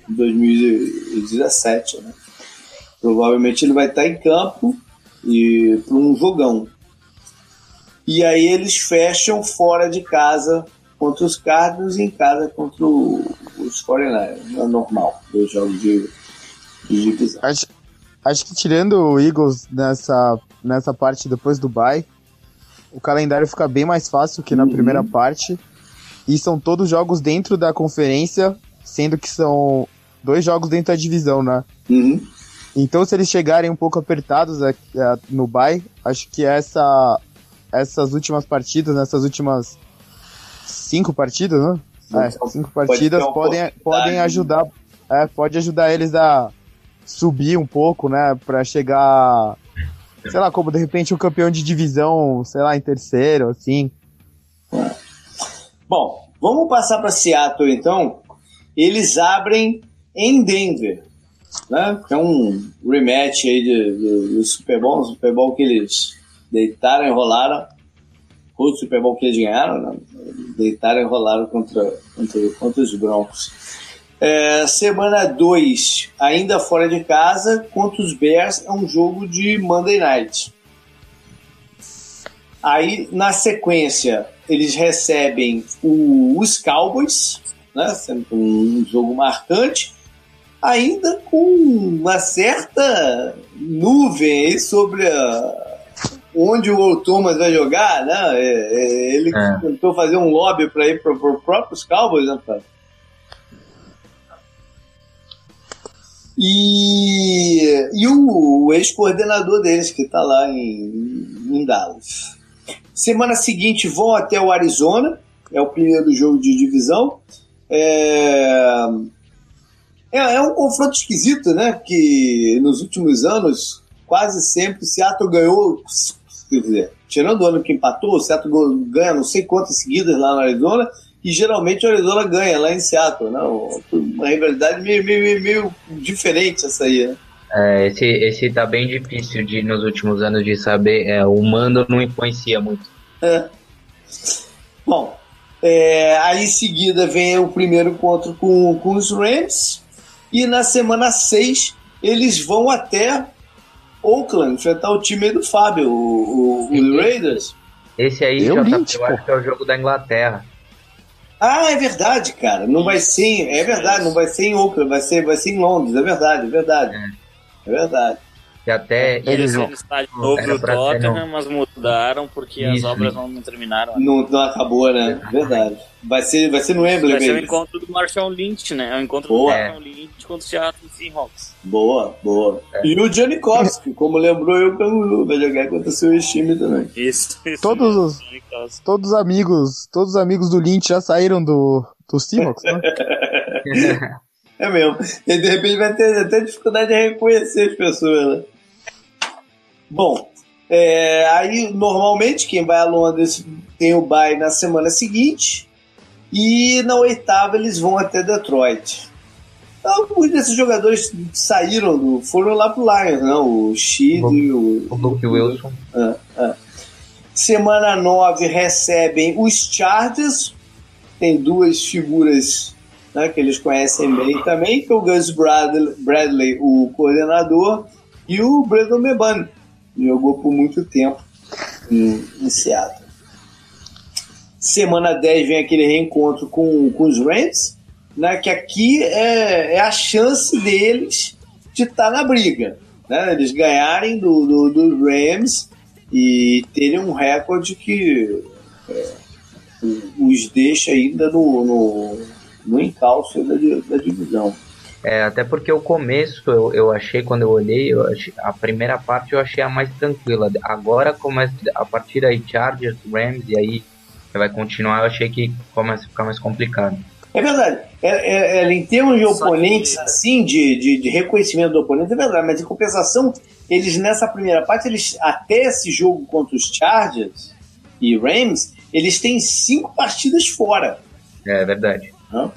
Speaker 1: em 2017, né? Provavelmente ele vai estar em campo e para um jogão. E aí eles fecham fora de casa contra os Cardinals e em casa contra os 49ers. É normal, dois jogos de
Speaker 2: Acho, acho que tirando o Eagles nessa, nessa parte depois do bye, o calendário fica bem mais fácil que na uhum. primeira parte. E são todos jogos dentro da conferência, sendo que são dois jogos dentro da divisão, né?
Speaker 1: Uhum.
Speaker 2: Então, se eles chegarem um pouco apertados é, é, no bye, acho que essa, essas últimas partidas, nessas últimas cinco partidas, né? É, cinco partidas podem, podem ajudar, é, pode ajudar eles a subir um pouco, né? Pra chegar, sei lá, como de repente um campeão de divisão, sei lá, em terceiro, assim.
Speaker 1: Bom, vamos passar para Seattle então. Eles abrem em Denver, né? É um rematch aí do Super Bowl, Super Bowl que eles deitaram e rolaram. O Super Bowl que eles ganharam, né? Deitaram e rolaram contra, contra, contra os Broncos. É, semana 2, ainda fora de casa, contra os Bears, é um jogo de Monday Night. Aí, na sequência, eles recebem o, os Cowboys, né, sendo um jogo marcante, ainda com uma certa nuvem sobre a, onde o Thomas vai jogar, né? É, é, ele é. tentou fazer um lobby para ir para os próprios Cowboys, né, E, e o, o ex-coordenador deles, que está lá em, em Dallas. Semana seguinte vão até o Arizona, é o primeiro jogo de divisão. É, é, é, um confronto esquisito, né? Que nos últimos anos, quase sempre, Seattle ganhou quer dizer, tirando o ano que empatou, o Seattle ganha não sei quantas seguidas lá no Arizona, e geralmente o Arizona ganha lá em Seattle, né? Uma rivalidade meio, meio, meio diferente essa aí, né?
Speaker 3: É, esse, esse tá bem difícil de nos últimos anos de saber. É, o mando não influencia muito.
Speaker 1: É. Bom, é, aí em seguida vem o primeiro encontro com, com os Rams. E na semana 6 eles vão até Oakland enfrentar o time do Fábio, o, o, o Raiders.
Speaker 3: Esse aí eu, já tá, eu acho que é o jogo da Inglaterra.
Speaker 1: Ah, é verdade, cara. Não vai ser. É verdade, não vai ser em Oakland, vai ser, vai ser em Londres, é verdade, é verdade. É, é verdade.
Speaker 3: E até
Speaker 4: eles vão. estádio novo do Tottenham, mas mudaram porque Isso. as obras não terminaram.
Speaker 1: Não, não acabou, né? Verdade. Vai ser, vai ser no Wembley
Speaker 4: Vai ser o encontro do Marshall Lynch, né? É o encontro boa. do Marshall Lynch contra o Seattle Seahawks.
Speaker 1: Boa, boa. É. E o Johnny Kowski, como lembrou eu, Canguru, vai jogar contra o seu time também.
Speaker 4: Isso, isso.
Speaker 2: Todos os, todos os amigos, todos os amigos do Lynch já saíram do, do Seahawks, né?
Speaker 1: é mesmo. E de repente vai ter até dificuldade de reconhecer as pessoas, né? Bom, é, aí normalmente quem vai a Londres tem o bye na semana seguinte e na oitava eles vão até Detroit. Então, muitos desses jogadores saíram do. foram lá pro Lions, né? O Shid, o,
Speaker 3: o Luke Wilson.
Speaker 1: Ah, ah. Semana 9 recebem os Chargers. Tem duas figuras né, que eles conhecem bem também, que é o Gus Bradley, Bradley o coordenador, e o Brandon Meban, jogou por muito tempo em, em Seattle. Semana 10 vem aquele reencontro com, com os Rams, né, que aqui é, é a chance deles de estar tá na briga. Né, eles ganharem do, do, do Rams e terem um recorde que é, os deixa ainda no, no, no encalço da, da divisão.
Speaker 3: É, até porque o começo eu, eu achei, quando eu olhei, eu achei, a primeira parte eu achei a mais tranquila. Agora começa, a partir aí, Chargers, Rams, e aí vai continuar, eu achei que começa a ficar mais complicado.
Speaker 1: É verdade. É, é, é em termos de oponentes, que... assim, de, de, de, reconhecimento do oponente, é verdade, mas em compensação, eles nessa primeira parte, eles até esse jogo contra os Chargers e Rams, eles têm cinco partidas fora.
Speaker 3: É verdade. Não?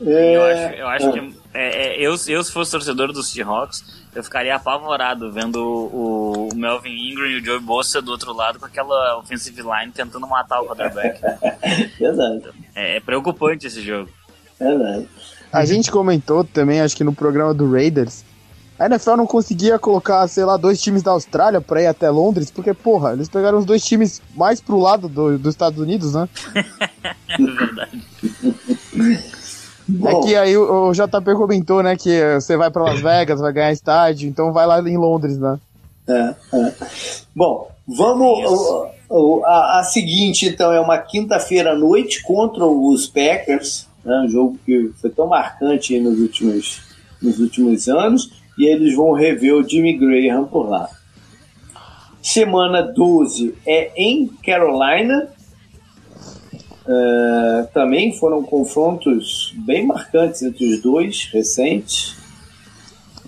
Speaker 4: É... Eu acho, eu acho que é, é, eu, eu, se fosse torcedor dos Seahawks, eu ficaria apavorado vendo o, o, Melvin Ingram e o Joe Bossa do outro lado com aquela offensive line tentando matar o quarterback.
Speaker 1: Verdade.
Speaker 4: É, é, preocupante esse jogo.
Speaker 1: Verdade.
Speaker 2: A gente comentou também, acho que no programa do Raiders, a NFL não conseguia colocar, sei lá, dois times da Austrália pra ir até Londres, porque, porra, eles pegaram os dois times mais pro lado do, dos Estados Unidos, né?
Speaker 4: é verdade.
Speaker 2: Bom. É que aí o, o JP comentou, né, que você vai para Las Vegas, vai ganhar estádio, então vai lá em Londres, né?
Speaker 1: É, é. Bom, vamos. a, a, seguinte, então, é uma quinta-feira à noite contra os Packers, né, um jogo que foi tão marcante nos últimos, nos últimos anos, e eles vão rever o Jimmy Graham por lá. Semana 12 é em Carolina, Uh, também foram confrontos bem marcantes entre os dois, recentes.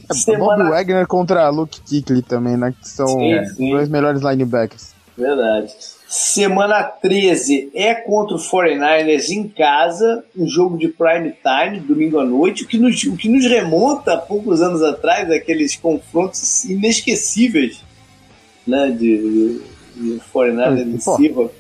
Speaker 2: É, Semana... Bob Wagner contra Luke Kuechly também, né? Que são sim, os dois melhores linebackers.
Speaker 1: Verdade. Semana 13 é contra o 49ers em casa, um jogo de prime time, domingo à noite, o que nos, o que nos remonta a poucos anos atrás, aqueles confrontos inesquecíveis né, de, de, de 49ers e Seahawks.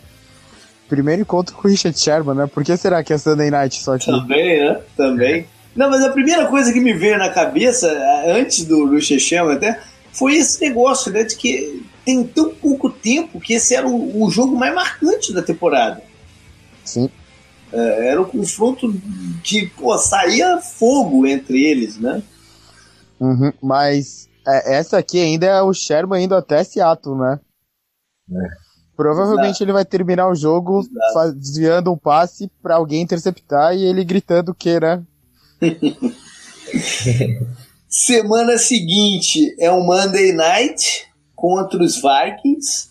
Speaker 2: Primeiro encontro com o Richard Sherman, né? Por que será que é Sunday Night só aqui?
Speaker 1: Também, né? Também. Não, mas a primeira coisa que me veio na cabeça, antes do Richard Sherman até, foi esse negócio, né? De que tem tão pouco tempo que esse era o, o jogo mais marcante da temporada.
Speaker 2: Sim.
Speaker 1: É, era um confronto que, pô, saía fogo entre eles, né?
Speaker 2: Uhum, mas é, essa aqui ainda é o Sherman indo até Seattle, né? É. Provavelmente Exato. ele vai terminar o jogo desviando um passe para alguém interceptar e ele gritando que, né?
Speaker 1: Semana seguinte é o Monday Night contra os Vikings.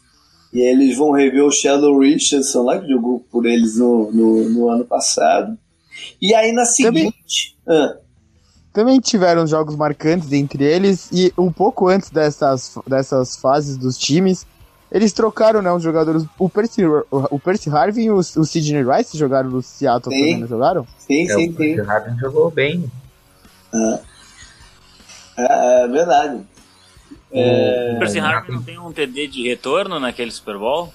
Speaker 1: E eles vão rever o Sheldon Richardson lá, que jogou por eles no, no, no ano passado. E aí na seguinte.
Speaker 2: Também, ah. também tiveram jogos marcantes entre eles e um pouco antes dessas, dessas fases dos times, eles trocaram, né, os jogadores. O Percy, o Percy Harvin e o, o Sidney Rice jogaram no Seattle sim. também, não jogaram?
Speaker 1: Sim, é, sim,
Speaker 3: o Percy Harvin jogou bem.
Speaker 1: É, é, é verdade.
Speaker 4: É... O Percy Harvin não tem um TD de retorno naquele Super Bowl?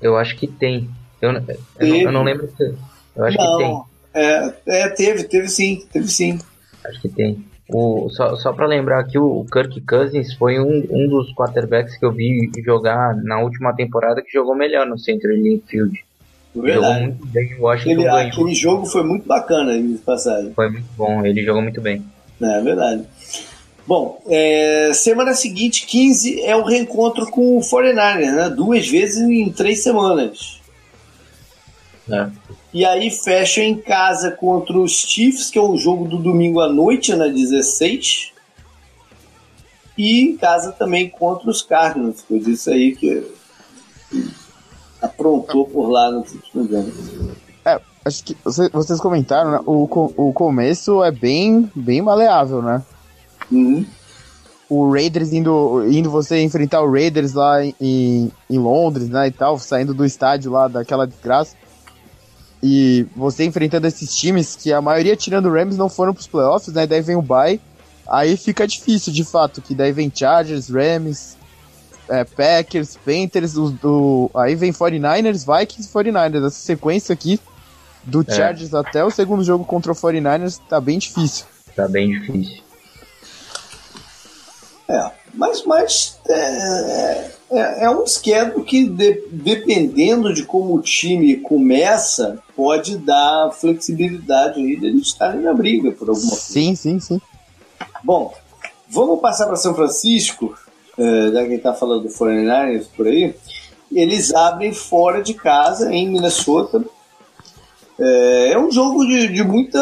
Speaker 3: Eu acho que tem. Eu, eu, não, eu não, lembro se. Eu acho não, que tem.
Speaker 1: É, é, teve, teve sim, teve sim.
Speaker 3: Acho que tem. O, só só para lembrar aqui, o Kirk Cousins foi um, um dos quarterbacks que eu vi jogar na última temporada que jogou melhor no Centro Linfield.
Speaker 1: Jogou muito bem, o Washington aquele, ganhou. Aquele jogo foi muito bacana de passagem.
Speaker 3: Foi muito bom, ele jogou muito bem.
Speaker 1: É, é verdade. Bom, é, semana seguinte, 15, é o reencontro com o 49ers, né? Duas vezes em três semanas. É. E aí fecha em casa contra os Chiefs, que é o jogo do domingo à noite, na 16. E em casa também contra os Cardinals, foi isso aí que aprontou por lá no anos.
Speaker 2: É, acho que vocês comentaram, né? O, o começo é bem, bem maleável, né?
Speaker 1: Uhum.
Speaker 2: O Raiders indo, indo você enfrentar o Raiders lá em, em Londres, né, e tal, saindo do estádio lá daquela desgraça. E você enfrentando esses times que a maioria, tirando o Rams, não foram pros playoffs, né? Daí vem o bye. Aí fica difícil, de fato, que daí vem Chargers, Rams, é, Packers, Panthers, o, o, aí vem 49ers, Vikings e 49ers. Essa sequência aqui, do é. Chargers até o segundo jogo contra o 49ers, tá bem difícil.
Speaker 3: Tá bem difícil.
Speaker 1: É, mas, mas é, é, é um schedule que, de, dependendo de como o time começa, pode dar flexibilidade aí deles estarem na briga por alguma coisa.
Speaker 2: Sim, sim, sim.
Speaker 1: Bom, vamos passar para São Francisco, é, já que está falando do 49ers por aí. Eles abrem fora de casa, em Minnesota. É, é um jogo de, de muita.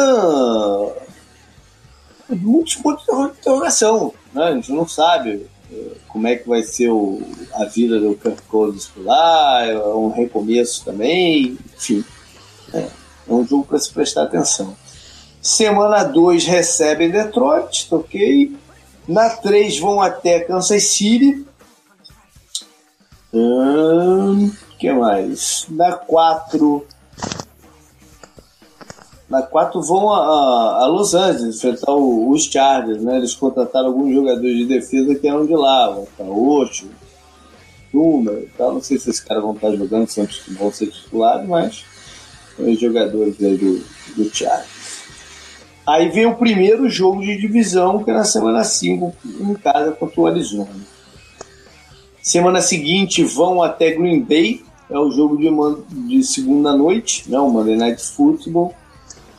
Speaker 1: muitos pontos de interrogação. Né? A gente não sabe é, como é que vai ser o, a vida do Kirk Cousins por lá, é um recomeço também, enfim. É, é um jogo para se prestar atenção. Semana 2 recebem Detroit, ok. Na 3 vão até Kansas City. Hum, que mais? Na 4 na 4 vão a, a, Los Angeles enfrentar o, os Chargers, né? Eles contrataram alguns jogadores de defesa que eram de lá, o Taocho, Tuma e tal. Não sei se esses caras vão estar jogando, se vão ser titulares, mas os jogadores aí do, do Chargers. Aí vem o primeiro jogo de divisão, que é na semana 5, em casa contra o Arizona. Semana seguinte vão até Green Bay, é o jogo de, de segunda noite, né, o Monday Night Football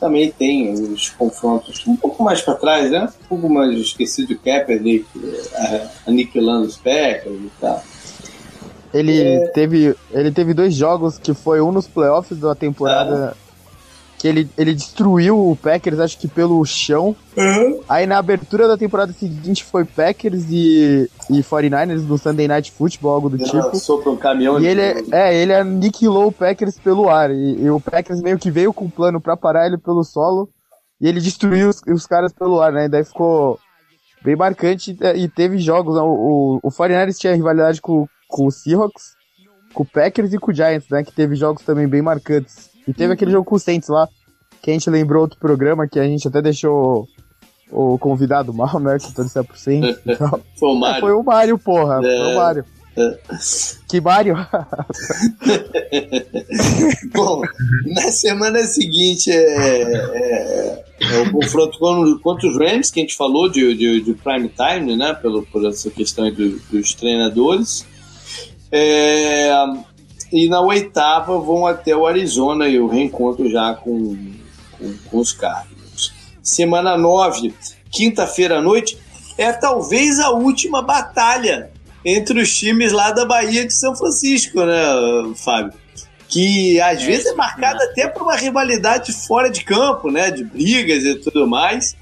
Speaker 1: também tem os confrontos um pouco mais para trás, né? Um pouco mais esquecido o Kaepernick, aniquilando os Packers e tal.
Speaker 2: Ele, é... teve, ele teve dois jogos que foi um nos playoffs da temporada que ele, ele destruiu o Packers, acho que pelo chão.
Speaker 1: Uhum.
Speaker 2: Aí na abertura da temporada seguinte foi Packers e, e 49ers no Sunday Night Football, algo do
Speaker 1: Ele
Speaker 2: tipo.
Speaker 1: Sopra um caminhão
Speaker 2: e ele, é, ele aniquilou o Packers pelo ar. E, e, o Packers meio que veio com um plano para parar ele pelo solo. E ele destruiu os, os caras pelo ar, né? E daí ficou bem marcante. E teve jogos. Né? O, o, o 49ers tinha rivalidade com, com o Seahawks, com o Packers e com o Giants, né? Que teve jogos também bem marcantes. E teve aquele jogo com o Saints lá, que a gente lembrou outro programa que a gente até deixou o convidado mal, né? Que torcia pro Saints e tal.
Speaker 1: Foi o Mário.
Speaker 2: Foi o Mário, porra. É. Foi o Mário. É. Que Mário?
Speaker 1: Bom, na semana seguinte é, é, é o confronto contra os Rams, que a gente falou de, de, de prime time, né? Pelo, por essa questão do, dos treinadores. É, e na oitava vão até o Arizona e o reencontro já com, com, com os Cardinals. Semana 9, quinta-feira à noite, é talvez a última batalha entre os times lá da Bahia de São Francisco, né, Fábio? Que às é, vezes é marcada até por uma rivalidade fora de campo, né? De brigas e tudo mais.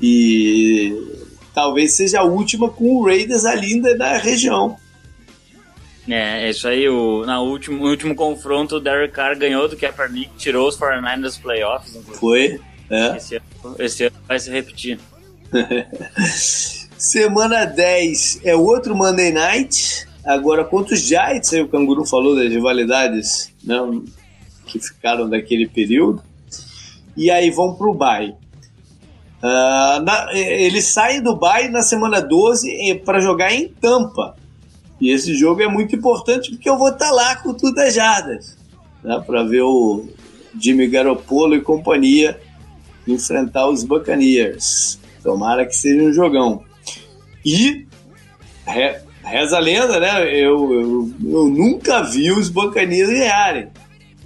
Speaker 1: E talvez seja a última com o Raiders ali na região.
Speaker 4: É, é isso aí. O, na último, no último confronto, o Derek Carr ganhou do Kaepernick, tirou os 49ers dos playoffs.
Speaker 1: Foi.
Speaker 4: É. Esse, ano, esse ano vai se repetir.
Speaker 1: Semana 10 é outro Monday Night. Agora contra os Giants, aí o Canguru falou das rivalidades né, que ficaram daquele período. E aí vão pro bye. Uh, na, eles saem do bye na semana 12 para jogar em Tampa. E esse jogo é muito importante porque eu vou estar tá lá com tudo as jardas. Né, para ver o Jimmy Garoppolo e companhia enfrentar os Buccaneers. Tomara que seja um jogão. E re, reza a lenda, né? Eu, eu, eu nunca vi os Buccaneers ganharem.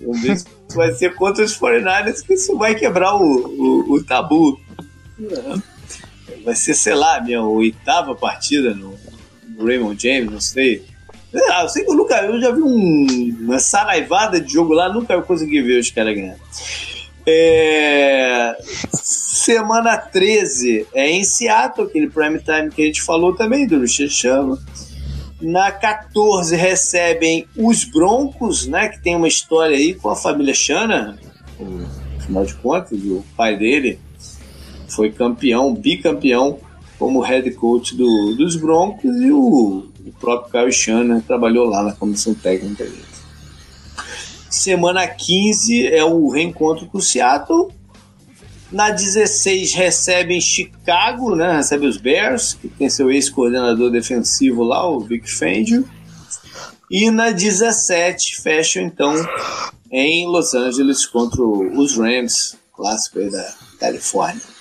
Speaker 1: Vamos ver se vai ser contra os 49ers que isso vai quebrar o, o, o tabu. Vai ser, sei lá, minha oitava partida no Raymond James, não sei. Ah, eu sei que eu nunca eu já vi um, uma saraivada de jogo lá, nunca eu consegui ver os caras ganhar. É, semana 13 é em Seattle, aquele prime time que a gente falou também, do Chama. Na 14 recebem os Broncos, né? Que tem uma história aí com a família Shana. Afinal de contas, o pai dele foi campeão, bicampeão, como head coach do, dos Broncos e o, o próprio Kyle Shanahan trabalhou lá na comissão técnica. Semana 15 é o reencontro com o Seattle. Na 16 recebem Chicago, né? Recebe os Bears, que tem seu ex-coordenador defensivo lá, o Vic Fangio. E na 17 fecham então em Los Angeles contra os Rams, clássico aí da Califórnia.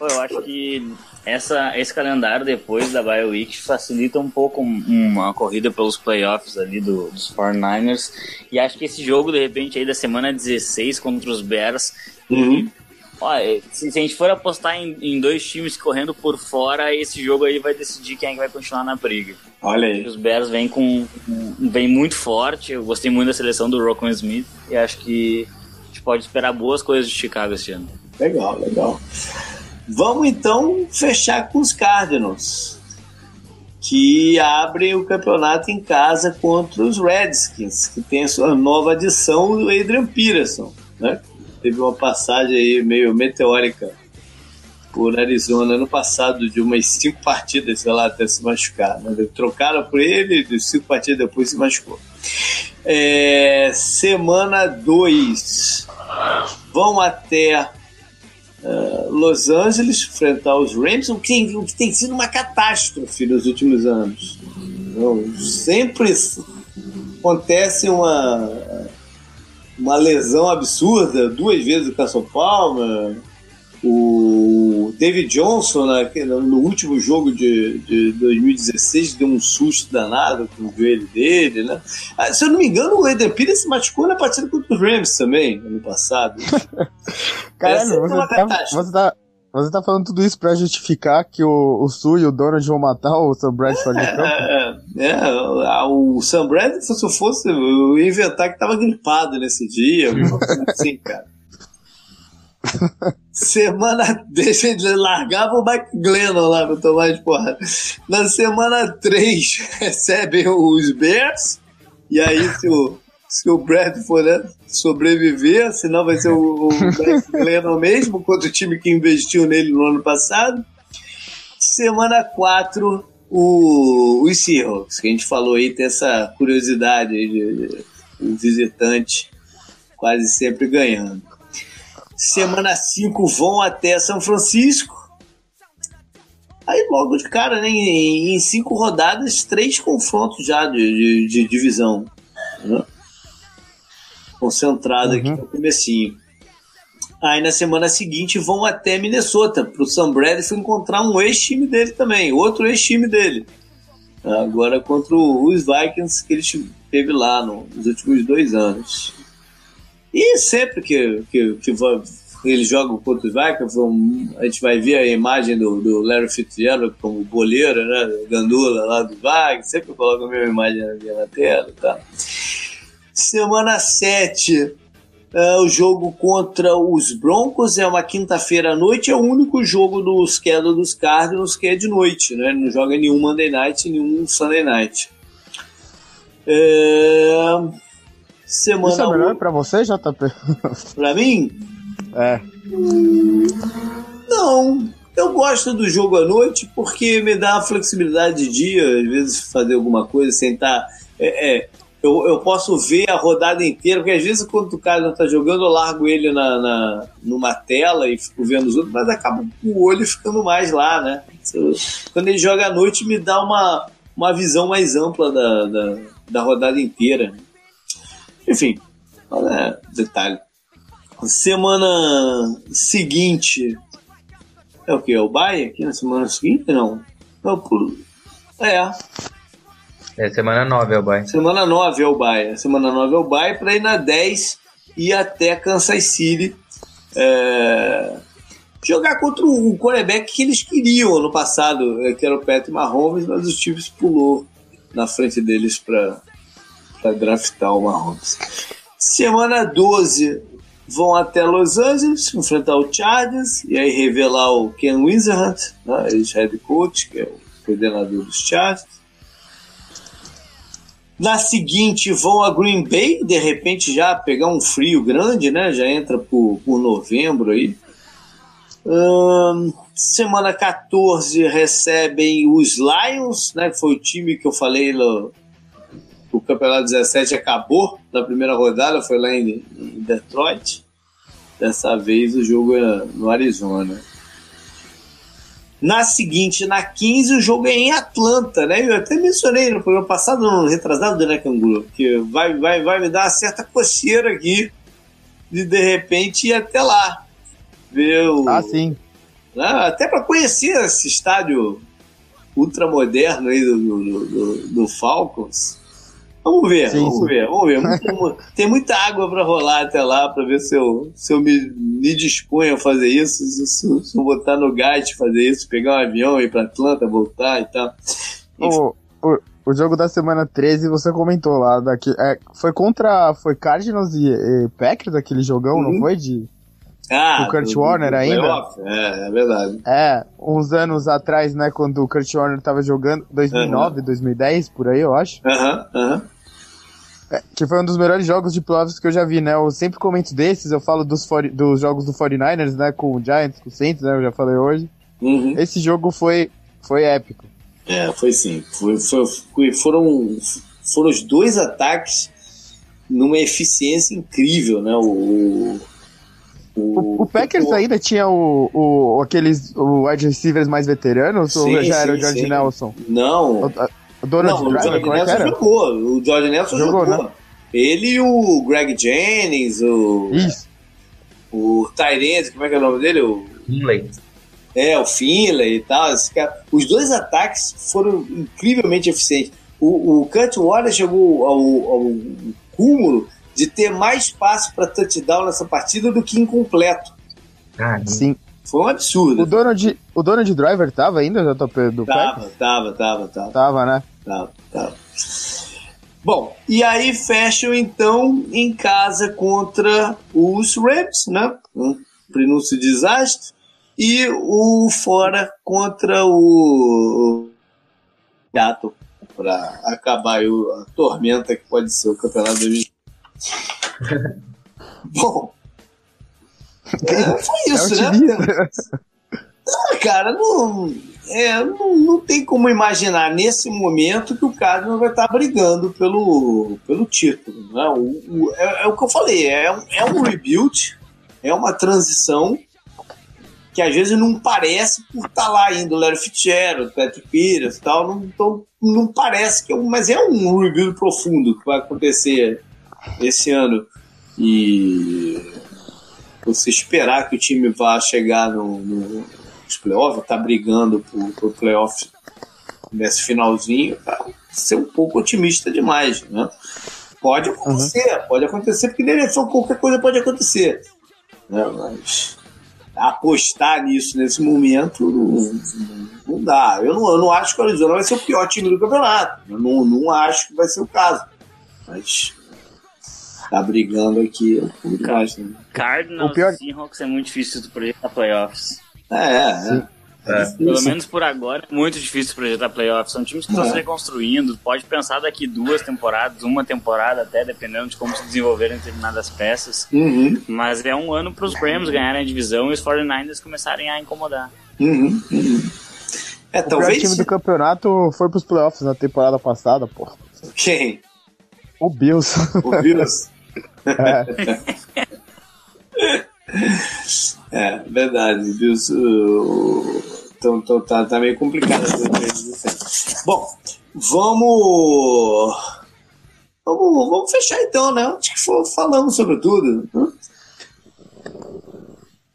Speaker 4: Eu acho que essa, esse calendário depois da Bye Week facilita um pouco uma corrida pelos playoffs ali do, dos 49ers. E acho que esse jogo, de repente, aí da semana 16 contra os Bears. Uhum. Olha, se, se, a gente for apostar em, em, dois times correndo por fora, esse jogo aí vai decidir quem é que vai continuar na briga.
Speaker 1: Olha aí.
Speaker 4: Os Bears vêm com. vem muito forte. Eu gostei muito da seleção do Rocco Smith e acho que a gente pode esperar boas coisas de Chicago esse ano.
Speaker 1: Legal, legal. Vamos então fechar com os Cardinals, que abrem o campeonato em casa contra os Redskins, que tem a sua nova adição, o Adrian Peterson, né? Teve uma passagem aí meio meteórica por Arizona ano passado, de umas cinco partidas, sei lá, até se machucar. Né? Trocaram por ele, de cinco partidas depois se machucou. É, semana 2. Vão até uh, Los Angeles enfrentar os Rams, o que, o que tem sido uma catástrofe nos últimos anos. Então, sempre acontece uma, uma lesão absurda, duas vezes o Castle Palmer, o David Johnson, né, no último jogo de, de 2016, deu um susto danado com o joelho dele. Né? Ah, se eu não me engano, o Eden Pires se machucou na partida contra os Rams também, ano passado.
Speaker 2: Caralho, é você, tá, você, tá, você tá falando tudo isso pra justificar que o, o Su e o Donald vão matar o Sam Bradford
Speaker 1: é, campo? É, é, o Sam Bradford, se eu fosse, eu ia inventar que tava gripado nesse dia, assim, cara. Semana. Deixa ele largava o Mike Glennon lá no tomar de porrada. Na semana 3 recebem os Bears. E aí, se o, se o Bradford né, sobreviver, senão vai ser o, o Mike Glennon mesmo, contra o time que investiu nele no ano passado. Semana 4, o, os Seahawks, que a gente falou aí, tem essa curiosidade aí de, de, de visitante quase sempre ganhando. Semana 5 vão até São Francisco. Aí logo de cara, né, em, cinco rodadas, três confrontos já de, de, de divisão. Né? Concentrado uhum. aqui no comecinho. Aí na semana seguinte vão até Minnesota, para o Sam Bradford encontrar um ex-time dele também, outro ex-time dele. Agora contra os Vikings que ele teve lá nos últimos dois anos. E sempre que, que, que eles jogam contra os Vikings, a gente vai ver a imagem do, do Larry Fitzgerald como boleiro, né? Gandula lá do Vikings, sempre coloca a mesma imagem na tela. Tá? Semana 7, uh, é, o jogo contra os Broncos é uma quinta-feira à noite, é o único jogo do schedule dos Cardinals que é de noite, né? Não joga nenhum Monday Night, nenhum Sunday Night. É...
Speaker 2: Semana Isso é melhor pra você, JP?
Speaker 1: Pra mim?
Speaker 2: É.
Speaker 1: Não, eu gosto do jogo à noite porque me dá uma flexibilidade de dia, às vezes fazer alguma coisa sem estar. É, é, eu, eu posso ver a rodada inteira, porque às vezes quando o cara não tá jogando, eu largo ele na, na, numa tela e fico vendo os outros, mas acaba com o olho ficando mais lá, né? Quando ele joga à noite, me dá uma, uma visão mais ampla da, da, da rodada inteira. Enfim, é detalhe. Semana seguinte. É o que? É o Bahia aqui na semana seguinte? Não. É.
Speaker 3: É semana 9 é o Bahia.
Speaker 1: Semana 9 é o Bahia. Semana 9 é o Bahia para ir na 10 e até Kansas City. É... Jogar contra o quarterback que eles queriam ano passado, é, que era o Patrick Mahomes, mas o Chiefs pulou na frente deles para draftar o Mahomes. Semana 12 vão até Los Angeles enfrentar o Chargers e aí revelar o Ken Wizard, né, ex-head coach, que é o coordenador dos Chargers. Na seguinte vão a Green Bay, de repente já pegar um frio grande, né? Já entra por, por novembro aí. Hum, semana 14 recebem os Lions, né? Que foi o time que eu falei no, o campeonato 17 acabou na primeira rodada, foi lá em, em Detroit. Dessa vez o jogo é no Arizona. Na seguinte, na 15, o jogo é em Atlanta, né? Eu até mencionei no programa passado, no retrasado, né, Canguru? Que vai, vai, vai me dar uma certa coceira aqui de de repente ir até lá. Ver o,
Speaker 2: ah, sim.
Speaker 1: Né? Até para conhecer esse estádio ultramoderno aí do, do, do, do Falcons. Vamos ver, sim, vamos sim. ver, vamos ver. Tem, muita água para rolar até lá para ver se eu, se eu me, me disponho a fazer isso, se, se, se eu botar no gás fazer isso, pegar um avião, ir para Atlanta, voltar e tal.
Speaker 2: O, o, o, jogo da semana 13 você comentou lá, daqui, é, foi contra foi Cardinals e, e Packers aquele jogão, uhum. não foi? De,
Speaker 1: ah,
Speaker 2: o Kurt do, Warner do ainda.
Speaker 1: É, é verdade.
Speaker 2: É, uns anos atrás, né, quando o Kurt Warner tava jogando, 2009, uhum. 2010, por aí, eu acho.
Speaker 1: Aham, uhum, aham. Uhum.
Speaker 2: É, que foi um dos melhores jogos de playoffs que eu já vi, né? Eu sempre comento desses, eu falo dos, dos jogos do 49ers, né? Com o Giants, com o Saints, né? Eu já falei hoje.
Speaker 1: Uhum.
Speaker 2: Esse jogo foi, foi épico.
Speaker 1: É, foi sim. Foi, foi, foram, foram os dois ataques numa eficiência incrível, né? O,
Speaker 2: o, o Packers o, ainda tinha o, o, aqueles o wide receivers mais veteranos sim, ou já sim, era o George sim. Nelson?
Speaker 1: Não. O,
Speaker 2: o Donald
Speaker 1: não,
Speaker 2: Driver,
Speaker 1: o George Nelson
Speaker 2: era?
Speaker 1: jogou. O George Nelson jogou. jogou. Né? Ele e o Greg Jennings, o.
Speaker 2: Isso.
Speaker 1: O Tyrese, como é que é o nome dele? O
Speaker 3: Finley.
Speaker 1: É, o Finley e tal. Os dois ataques foram incrivelmente eficientes. O, o Kurt Warner chegou ao, ao cúmulo de ter mais passe para touchdown nessa partida do que incompleto.
Speaker 3: Ah,
Speaker 2: sim.
Speaker 1: Foi um absurdo.
Speaker 2: O Donald, o Donald Driver tava ainda no top do
Speaker 1: Tava, tava, tava, tava.
Speaker 2: Tava, né?
Speaker 1: Tava, tava. Bom, e aí fecham então em casa contra os Rams, né? Um prenúncio de desastre. E o fora contra o Gato para acabar a tormenta que pode ser o campeonato 2020. Bom. É, foi isso, é né? Ah, cara, não, é, não, não tem como imaginar nesse momento que o Cardinals vai estar brigando pelo, pelo título. Né? O, o é, é, o que eu falei, é, é um rebuild, é uma transição que às vezes não parece por estar lá ainda o Larry Fitzgerald, o Patrick Peters e tal, não, então, não parece que é um, mas é um rebuild profundo que vai acontecer esse ano. E você esperar que o time vá chegar no, no, nos playoffs, tá brigando por, por playoffs nesse finalzinho, tá, ser um pouco otimista demais, né? Pode acontecer, uhum. pode acontecer, porque na eleição qualquer coisa pode acontecer. Né? Mas apostar nisso nesse momento não, não dá. Eu não, eu não acho que o Arizona vai ser o pior time do campeonato. Eu não, não acho que vai ser o caso. Mas tá brigando aqui pouco demais. Né?
Speaker 4: Cardinals o pior... Seahawks é muito difícil do projeto playoffs.
Speaker 1: É, é.
Speaker 4: É. Pelo menos por agora, é muito difícil projetar playoffs. São times que estão é. se reconstruindo. Pode pensar daqui duas temporadas, uma temporada até, dependendo de como se desenvolverem determinadas peças.
Speaker 1: Uhum.
Speaker 4: Mas é um ano para os Rams ganharem a divisão e os 49ers começarem a incomodar.
Speaker 1: Uhum. Uhum.
Speaker 2: É, o talvez. O time do campeonato foi para os playoffs na temporada passada, pô.
Speaker 1: Quem?
Speaker 2: O Bills.
Speaker 1: O Bills. é. é, verdade. Bills. Uh, então, então tá, tá meio complicado. Bom, vamos. Vamos, vamos fechar então, né? Acho que falamos sobre tudo. Né?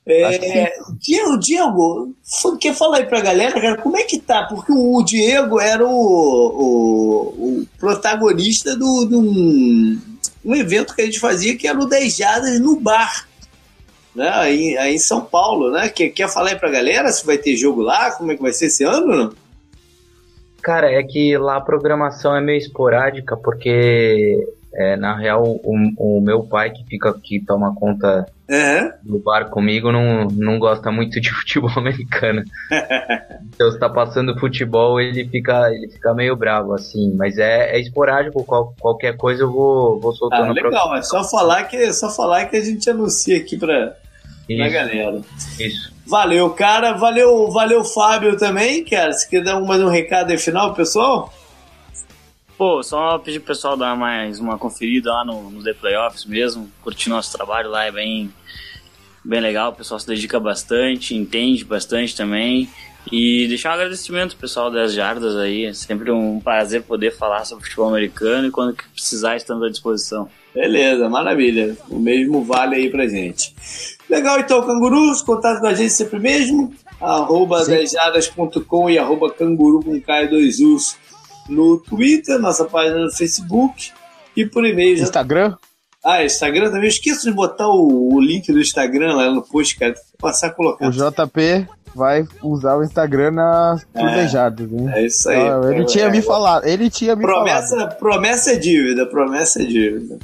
Speaker 1: É, Diego, Diego, quer falar aí pra galera, cara, como é que tá? Porque o Diego era o, o, o protagonista de do, do um, um, evento que a gente fazia que era o 10 Jadas no bar, né? Aí, aí em São Paulo, né? Quer, quer falar aí pra galera se vai ter jogo lá, como é que vai ser esse ano, não?
Speaker 3: Cara, é que lá a programação é meio esporádica, porque é, na real, o, o, meu pai, que fica aqui, toma conta
Speaker 1: uhum.
Speaker 3: do bar comigo, não, não gosta muito de futebol americano. então, se tá passando futebol, ele fica, ele fica meio bravo, assim. Mas é, é esporádico, qual, qualquer coisa eu vou, vou soltando. Ah,
Speaker 1: legal, é só falar, que, é só falar que a gente anuncia aqui pra, pra galera.
Speaker 3: Isso.
Speaker 1: Valeu, cara. Valeu, valeu, Fábio, também, cara. Se quer dar mais um recado aí final, pessoal?
Speaker 4: Pô, só pedir pro pessoal dar mais uma conferida lá no, no The Playoffs mesmo, curtir nosso trabalho lá, é bem, bem legal, o pessoal se dedica bastante, entende bastante também. E deixar um agradecimento pro pessoal das Jardas aí, é sempre um prazer poder falar sobre futebol americano e quando precisar estamos à disposição.
Speaker 1: Beleza, maravilha. O mesmo vale aí pra gente. Legal então, cangurus, contato com a gente sempre mesmo, arroba 10 e arroba canguru com K2Us no Twitter, nossa página no Facebook e por e-mail.
Speaker 2: Instagram?
Speaker 1: Ah, Instagram também. Eu esqueço de botar o, o, link do Instagram lá no post, cara. Tem que passar a colocar.
Speaker 2: O JP vai usar o Instagram nas turbejadas,
Speaker 1: é, É isso aí.
Speaker 2: Ah, ele tinha me falado. Ele tinha me
Speaker 1: promessa,
Speaker 2: falado.
Speaker 1: Promessa é dívida, promessa é dívida.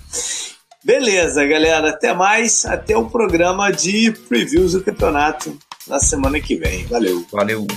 Speaker 1: Beleza, galera. Até mais. Até o programa de previews do campeonato na semana que vem. Valeu.
Speaker 3: Valeu.